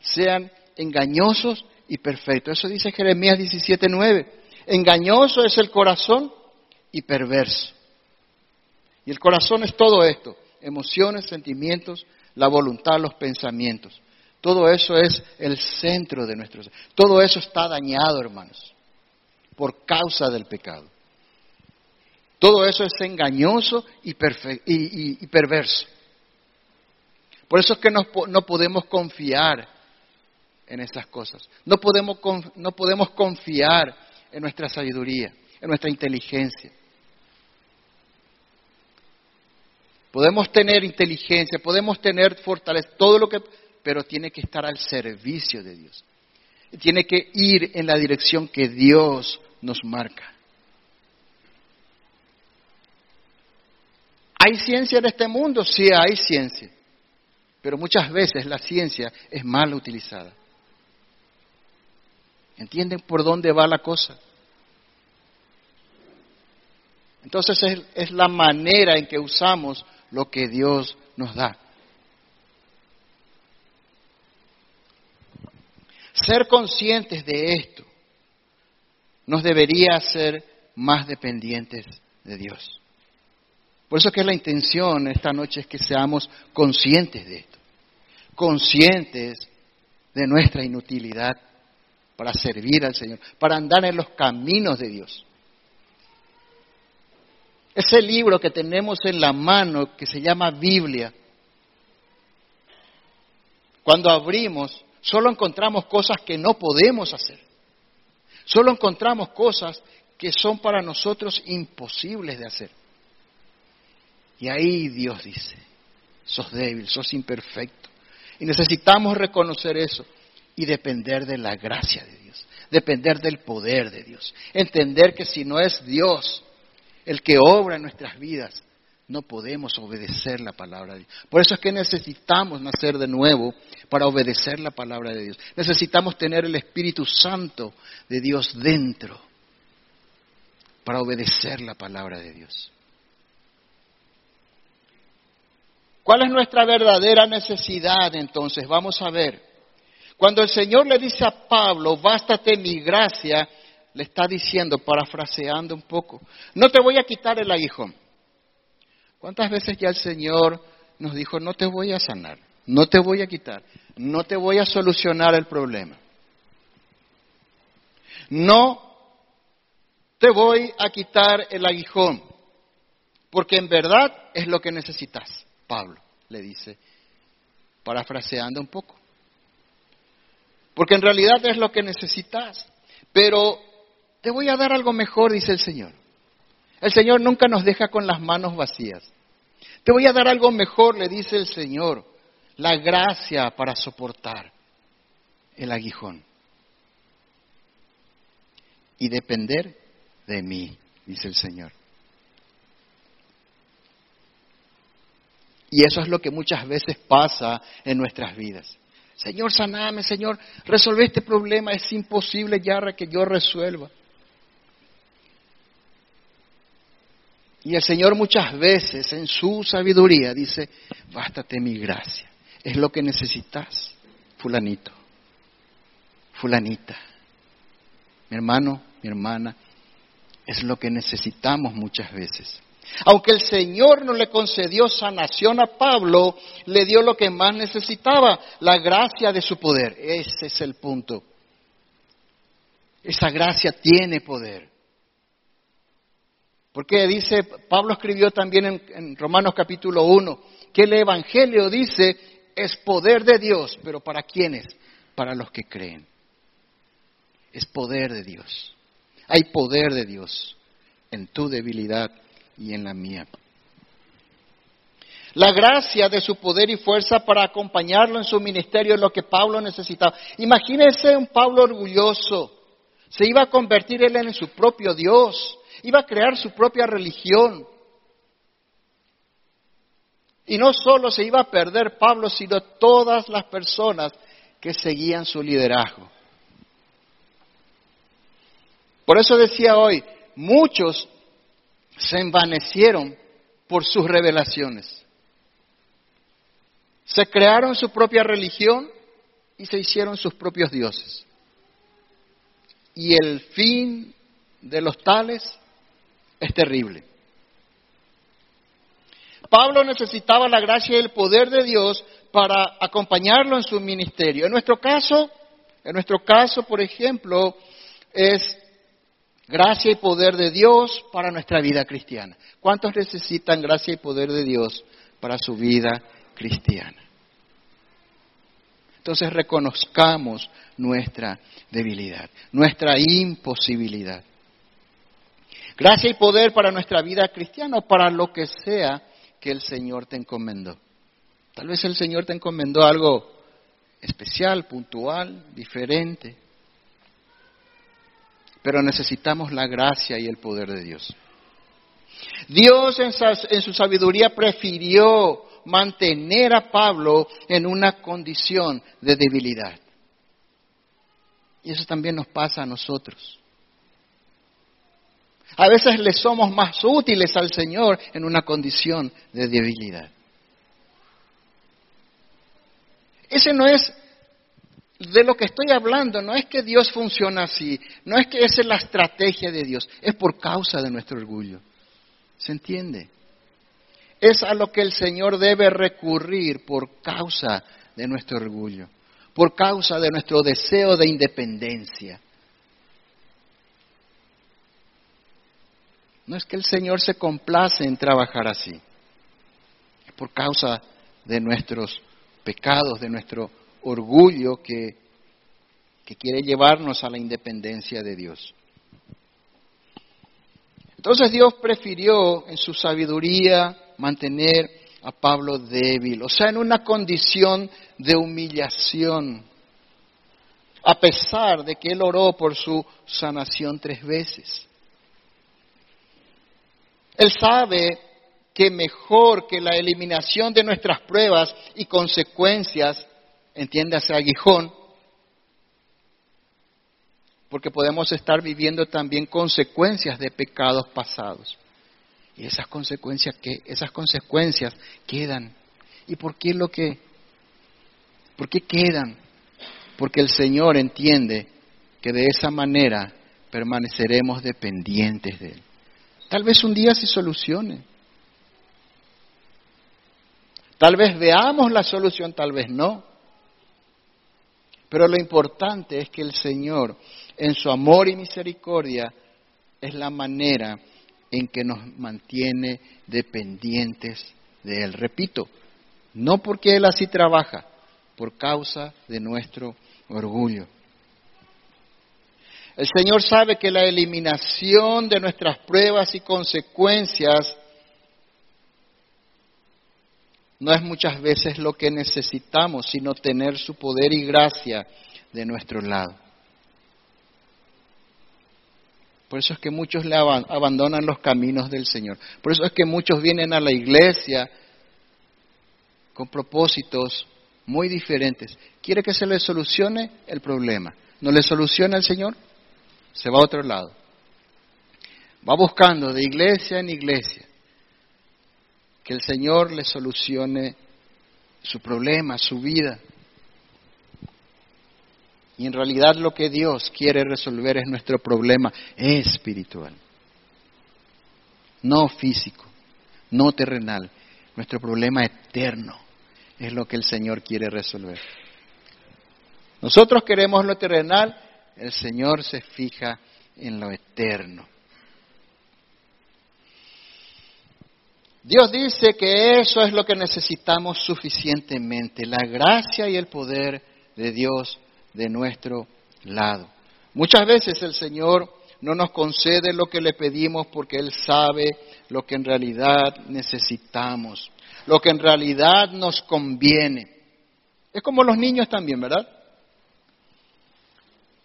sean engañosos y perfectos. Eso dice Jeremías 17:9. Engañoso es el corazón y perverso. Y el corazón es todo esto, emociones, sentimientos, la voluntad, los pensamientos. Todo eso es el centro de nuestro ser. Todo eso está dañado, hermanos, por causa del pecado. Todo eso es engañoso y, perverso. Por eso es que no, podemos confiar en estas cosas. No podemos, no podemos confiar en nuestra sabiduría, en nuestra inteligencia. Podemos tener inteligencia, podemos tener fortaleza, todo lo que, pero tiene que estar al servicio de Dios. Tiene que ir en la dirección que Dios nos marca. ¿Hay ciencia en este mundo? Sí, hay ciencia. Pero muchas veces la ciencia es mal utilizada. ¿Entienden por dónde va la cosa? Entonces es, es, la manera en que usamos lo que Dios nos da. Ser conscientes de esto nos debería hacer más dependientes de Dios. Por eso que la intención esta noche es que seamos conscientes de esto, conscientes de nuestra inutilidad para servir al Señor, para andar en los caminos de Dios. Ese libro que tenemos en la mano, que se llama Biblia, cuando abrimos, solo encontramos cosas que no podemos hacer. Solo encontramos cosas que son para nosotros imposibles de hacer. Y ahí Dios dice, sos débil, sos imperfecto. Y necesitamos reconocer eso y depender de la gracia de Dios, depender del poder de Dios. Entender que si no es Dios el que obra en nuestras vidas, no podemos obedecer la palabra de Dios. Por eso es que necesitamos nacer de nuevo para obedecer la palabra de Dios. Necesitamos tener el Espíritu Santo de Dios dentro para obedecer la palabra de Dios. ¿Cuál es nuestra verdadera necesidad entonces? Vamos a ver. Cuando el Señor le dice a Pablo, bástate mi gracia, le está diciendo, parafraseando un poco, no te voy a quitar el aguijón. ¿Cuántas veces ya el Señor nos dijo, no te voy a sanar, no te voy a quitar, no te voy a solucionar el problema? No te voy a quitar el aguijón, porque en verdad es lo que necesitas. Pablo le dice, parafraseando un poco. Porque en realidad es lo que necesitas. Pero te voy a dar algo mejor, dice el Señor. El Señor nunca nos deja con las manos vacías. Te voy a dar algo mejor, le dice el Señor, la gracia para soportar el aguijón. Y depender de mí, dice el Señor. Y eso es lo que muchas veces pasa en nuestras vidas. Señor, saname, Señor, resolve este problema, es imposible ya que yo resuelva. Y el Señor muchas veces en su sabiduría dice, bástate mi gracia, es lo que necesitas, fulanito, fulanita, mi hermano, mi hermana, es lo que necesitamos muchas veces. Aunque el Señor no le concedió sanación a Pablo, le dio lo que más necesitaba, la gracia de su poder. Ese es el punto. Esa gracia tiene poder. Porque dice, Pablo escribió también en, Romanos capítulo 1, que el Evangelio dice es poder de Dios, pero ¿para quiénes? Para los que creen. Es poder de Dios. Hay poder de Dios en tu debilidad y en la mía. La gracia de su poder y fuerza para acompañarlo en su ministerio es lo que Pablo necesitaba. Imagínense un Pablo orgulloso. Se iba a convertir él en su propio Dios. Iba a crear su propia religión. Y no solo se iba a perder Pablo, sino todas las personas que seguían su liderazgo. Por eso decía hoy, muchos se envanecieron por sus revelaciones. Se crearon su propia religión y se hicieron sus propios dioses. Y el fin de los tales es terrible. Pablo necesitaba la gracia y el poder de Dios para acompañarlo en su ministerio. En nuestro caso, en nuestro caso, por ejemplo, es gracia y poder de Dios para nuestra vida cristiana. ¿Cuántos necesitan gracia y poder de Dios para su vida cristiana? Entonces reconozcamos nuestra debilidad, nuestra imposibilidad. Gracia y poder para nuestra vida cristiana o para lo que sea que el Señor te encomendó. Tal vez el Señor te encomendó algo especial, puntual, diferente. Pero necesitamos la gracia y el poder de Dios. Dios en su sabiduría prefirió mantener a Pablo en una condición de debilidad. Y eso también nos pasa a nosotros. A veces le somos más útiles al Señor en una condición de debilidad. Ese no es de lo que estoy hablando, no es que Dios funciona así, no es que esa es la estrategia de Dios, es por causa de nuestro orgullo. ¿Se entiende? Es a lo que el Señor debe recurrir por causa de nuestro orgullo, por causa de nuestro deseo de independencia. No es que el Señor se complace en trabajar así, es por causa de nuestros pecados, de nuestro orgullo que, quiere llevarnos a la independencia de Dios. Entonces Dios prefirió en su sabiduría mantener a Pablo débil, o sea, en una condición de humillación, a pesar de que él oró por su sanación tres veces. Él sabe que mejor que la eliminación de nuestras pruebas y consecuencias, entiéndase aguijón, porque podemos estar viviendo también consecuencias de pecados pasados. Y esas consecuencias, esas consecuencias quedan. ¿Y por qué lo que? ¿Por qué quedan? Porque el Señor entiende que de esa manera permaneceremos dependientes de Él. Tal vez un día se solucione, Tal vez veamos la solución, tal vez no. Pero lo importante es que el Señor, en su amor y misericordia, es la manera en que nos mantiene dependientes de Él. Repito, no porque Él así trabaja, por causa de nuestro orgullo. El Señor sabe que la eliminación de nuestras pruebas y consecuencias no es muchas veces lo que necesitamos, sino tener su poder y gracia de nuestro lado. Por eso es que muchos le abandonan los caminos del Señor. Por eso es que muchos vienen a la iglesia con propósitos muy diferentes. Quiere que se le solucione el problema. ¿No le soluciona el Señor? Se va a otro lado. Va buscando de iglesia en iglesia que el Señor le solucione su problema, su vida. Y en realidad lo que Dios quiere resolver es nuestro problema espiritual, no físico, no terrenal, nuestro problema eterno es lo que el Señor quiere resolver. Nosotros queremos lo terrenal, el Señor se fija en lo eterno. Dios dice que eso es lo que necesitamos suficientemente, la gracia y el poder de Dios de nuestro lado. Muchas veces el Señor no nos concede lo que le pedimos porque Él sabe lo que en realidad necesitamos, lo que en realidad nos conviene. Es como los niños también, ¿verdad?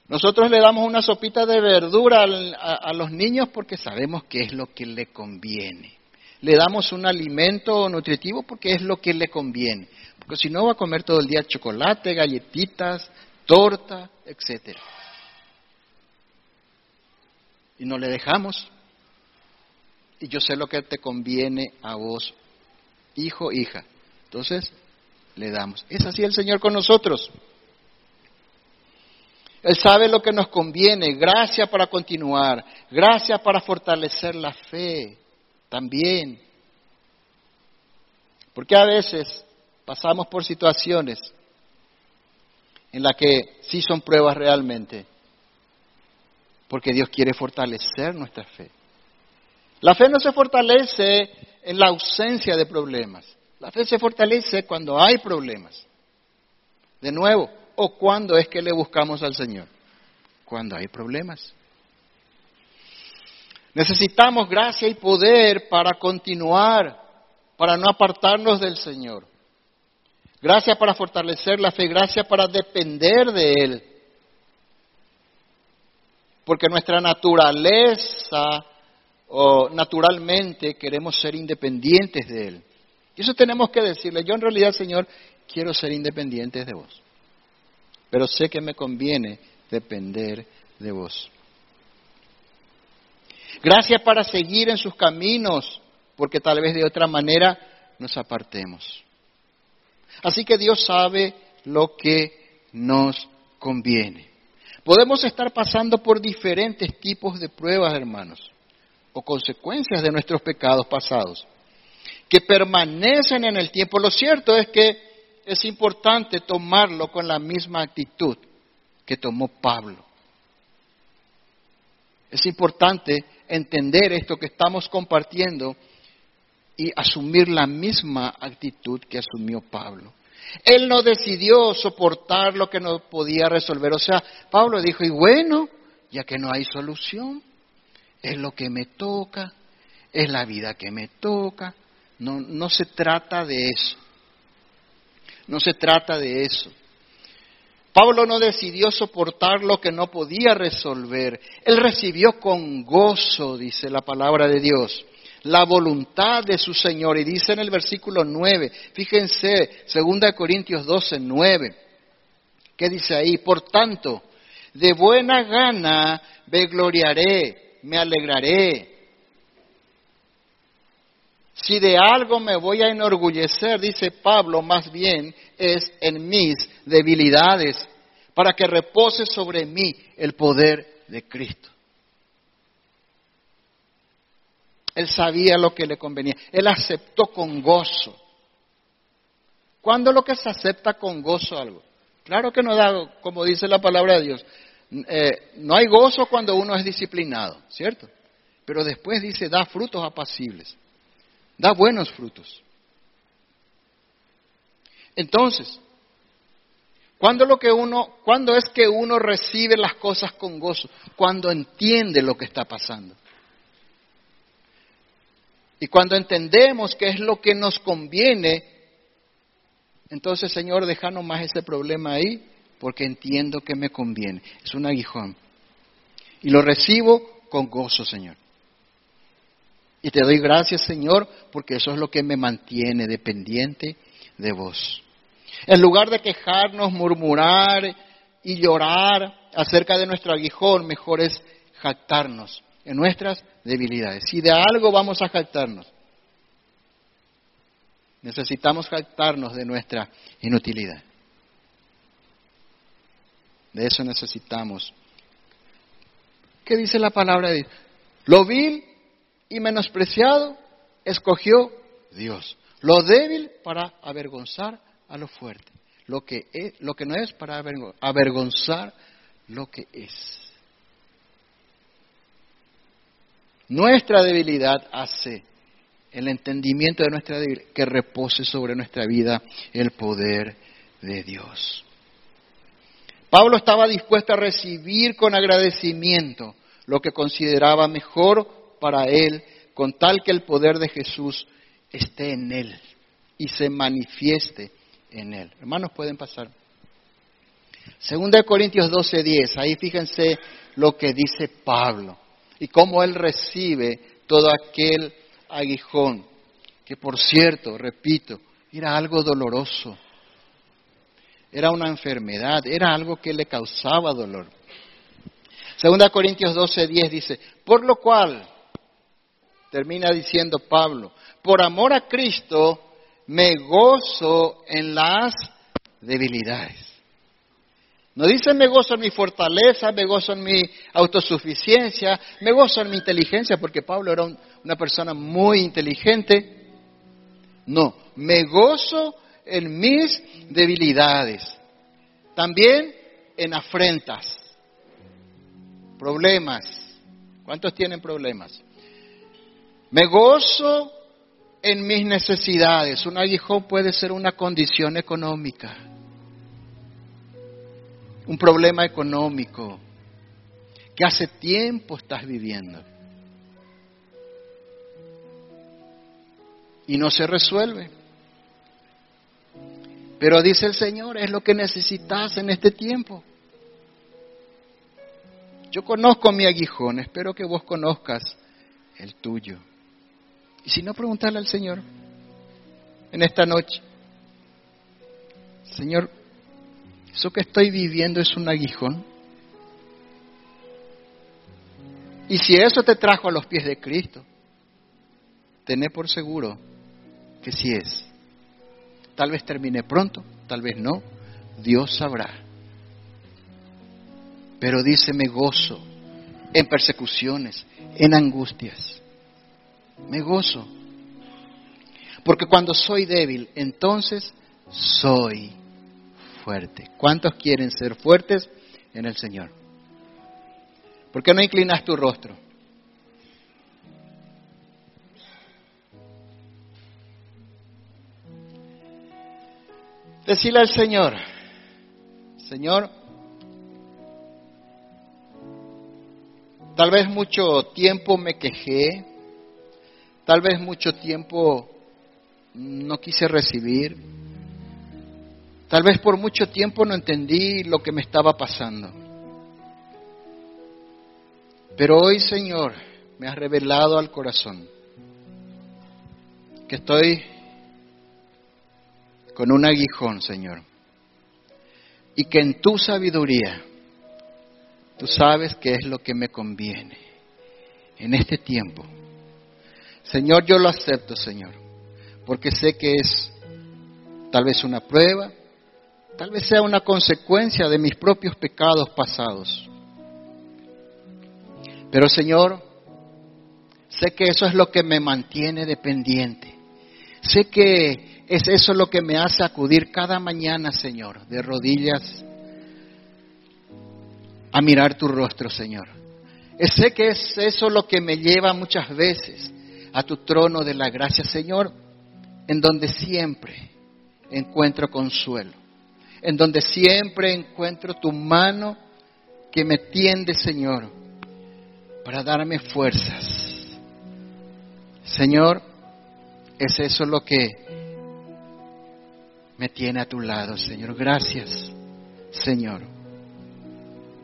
Nosotros le damos una sopita de verdura a, a los niños porque sabemos que es lo que le conviene le damos un alimento nutritivo porque es lo que le conviene. Porque si no va a comer todo el día chocolate, galletitas, torta, etcétera. Y no le dejamos. Y yo sé lo que te conviene a vos, hijo, hija. Entonces, le damos. Es así el Señor con nosotros. Él sabe lo que nos conviene, gracias para continuar, gracias para fortalecer la fe, también. Porque a veces pasamos por situaciones en las que sí son pruebas realmente, porque Dios quiere fortalecer nuestra fe. La fe no se fortalece en la ausencia de problemas. La fe se fortalece cuando hay problemas. De nuevo, o cuando es que le buscamos al Señor. Cuando hay problemas. Necesitamos gracia y poder para continuar, para no apartarnos del Señor. Gracia para fortalecer la fe, gracia para depender de Él. Porque nuestra naturaleza o naturalmente queremos ser independientes de Él. Y eso tenemos que decirle, yo en realidad, Señor, quiero ser independiente de vos. Pero sé que me conviene depender de vos. Gracias para seguir en sus caminos, porque tal vez de otra manera nos apartemos. Así que Dios sabe lo que nos conviene. Podemos estar pasando por diferentes tipos de pruebas, hermanos, o consecuencias de nuestros pecados pasados, que permanecen en el tiempo. Lo cierto es que es importante tomarlo con la misma actitud que tomó Pablo. Es importante entender esto que estamos compartiendo y asumir la misma actitud que asumió Pablo. Él no decidió soportar lo que no podía resolver. O sea, Pablo dijo, y bueno, ya que no hay solución, es lo que me toca, es la vida que me toca. No, no se trata de eso. No se trata de eso. Pablo no decidió soportar lo que no podía resolver. Él recibió con gozo, dice la palabra de Dios, la voluntad de su Señor. Y dice en el versículo 9, fíjense, 2 Corintios 12, 9, ¿qué dice ahí? Por tanto, de buena gana me gloriaré, me alegraré. Si de algo me voy a enorgullecer, dice Pablo, más bien es en mis debilidades, para que repose sobre mí el poder de Cristo. Él sabía lo que le convenía. Él aceptó con gozo. ¿Cuándo lo que se acepta con gozo algo? Claro que no da, como dice la palabra de Dios, eh, no hay gozo cuando uno es disciplinado, ¿cierto? Pero después dice, da frutos apacibles, da buenos frutos. Entonces, ¿cuándo, lo que uno, ¿cuándo es que uno recibe las cosas con gozo? Cuando entiende lo que está pasando. Y cuando entendemos qué es lo que nos conviene, entonces, Señor, déjanos más ese problema ahí, porque entiendo que me conviene. Es un aguijón. Y lo recibo con gozo, Señor. Y te doy gracias, Señor, porque eso es lo que me mantiene dependiente de vos. En lugar de quejarnos, murmurar y llorar acerca de nuestro aguijón, mejor es jactarnos en nuestras debilidades. Si de algo vamos a jactarnos, necesitamos jactarnos de nuestra inutilidad. De eso necesitamos. ¿Qué dice la palabra de Dios? Lo vil y menospreciado escogió Dios. Lo débil para avergonzar a lo fuerte. Lo que, es, lo que no es para avergonzar lo que es. Nuestra debilidad hace el entendimiento de nuestra debilidad que repose sobre nuestra vida el poder de Dios. Pablo estaba dispuesto a recibir con agradecimiento lo que consideraba mejor para él, con tal que el poder de Jesús esté en él y se manifieste en él. Hermanos, pueden pasar. Segunda de Corintios 12:10, ahí fíjense lo que dice Pablo y cómo él recibe todo aquel aguijón, que por cierto, repito, era algo doloroso, era una enfermedad, era algo que le causaba dolor. Segunda Corintios 12:10 dice, por lo cual, termina diciendo Pablo, por amor a Cristo me gozo en las debilidades. No dice me gozo en mi fortaleza, me gozo en mi autosuficiencia, me gozo en mi inteligencia, porque Pablo era una persona muy inteligente. No, me gozo en mis debilidades, también en afrentas, problemas. ¿Cuántos tienen problemas? Me gozo en mis necesidades. Un aguijón puede ser una condición económica, un problema económico que hace tiempo estás viviendo y no se resuelve. Pero dice el Señor, es lo que necesitas en este tiempo. Yo conozco mi aguijón, espero que vos conozcas el tuyo. Y si no, preguntarle al Señor en esta noche. Señor, ¿eso que estoy viviendo es un aguijón? Y si eso te trajo a los pies de Cristo, tené por seguro que sí es. Tal vez termine pronto, tal vez no, Dios sabrá. Pero dice, me gozo en persecuciones, en angustias. Me gozo. Porque cuando soy débil, entonces soy fuerte. ¿Cuántos quieren ser fuertes en el Señor? ¿Por qué no inclinas tu rostro? Decirle al Señor, Señor, tal vez mucho tiempo me quejé, tal vez mucho tiempo no quise recibir, tal vez por mucho tiempo no entendí lo que me estaba pasando. Pero hoy, Señor, me has revelado al corazón que estoy con un aguijón, Señor. Y que en tu sabiduría tú sabes qué es lo que me conviene en este tiempo. Señor, yo lo acepto, Señor, porque sé que es tal vez una prueba, tal vez sea una consecuencia de mis propios pecados pasados. Pero, Señor, sé que eso es lo que me mantiene dependiente. Sé que es eso lo que me hace acudir cada mañana, Señor, de rodillas a mirar tu rostro, Señor. Sé que es eso lo que me lleva muchas veces a tu trono de la gracia, Señor, en donde siempre encuentro consuelo, en donde siempre encuentro tu mano que me tiende, Señor, para darme fuerzas. Señor, es eso lo que me tiene a tu lado, Señor. Gracias, Señor.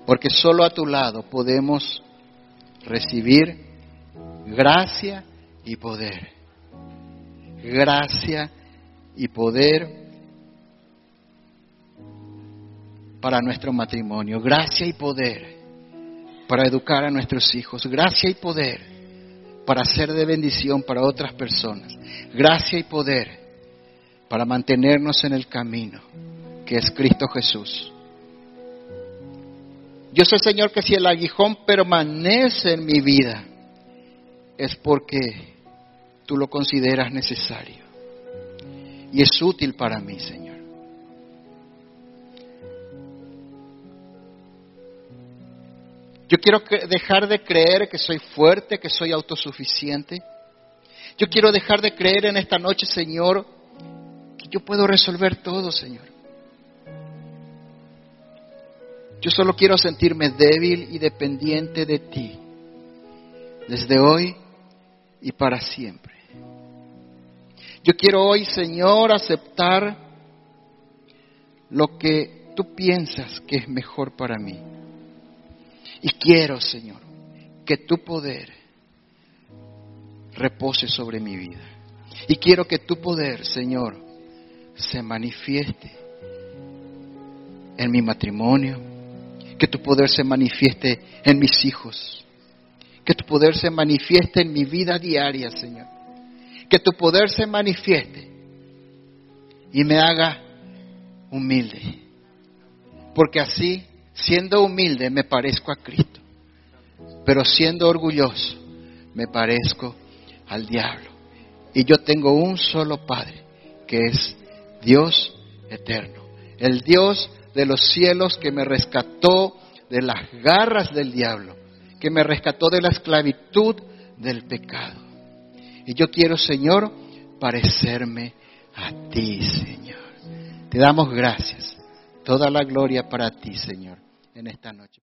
Porque solo a tu lado podemos recibir gracia y poder. Gracia y poder para nuestro matrimonio. Gracia y poder para educar a nuestros hijos. Gracia y poder para ser de bendición para otras personas. Gracia y poder para mantenernos en el camino que es Cristo Jesús. Yo sé, Señor, que si el aguijón permanece en mi vida, es porque tú lo consideras necesario. Y es útil para mí, Señor. Yo quiero dejar de creer que soy fuerte, que soy autosuficiente. Yo quiero dejar de creer en esta noche, Señor, yo puedo resolver todo, Señor. Yo solo quiero sentirme débil y dependiente de ti, desde hoy y para siempre. Yo quiero hoy, Señor, aceptar lo que tú piensas que es mejor para mí. Y quiero, Señor, que tu poder repose sobre mi vida. Y quiero que tu poder, Señor, se manifieste en mi matrimonio, que tu poder se manifieste en mis hijos, que tu poder se manifieste en mi vida diaria, Señor, que tu poder se manifieste y me haga humilde, porque así, siendo humilde, me parezco a Cristo, pero siendo orgulloso, me parezco al diablo. Y yo tengo un solo Padre que es Dios eterno, el Dios de los cielos que me rescató de las garras del diablo, que me rescató de la esclavitud del pecado. Y yo quiero, Señor, parecerme a ti, Señor. Te damos gracias. Toda la gloria para ti, Señor, en esta noche.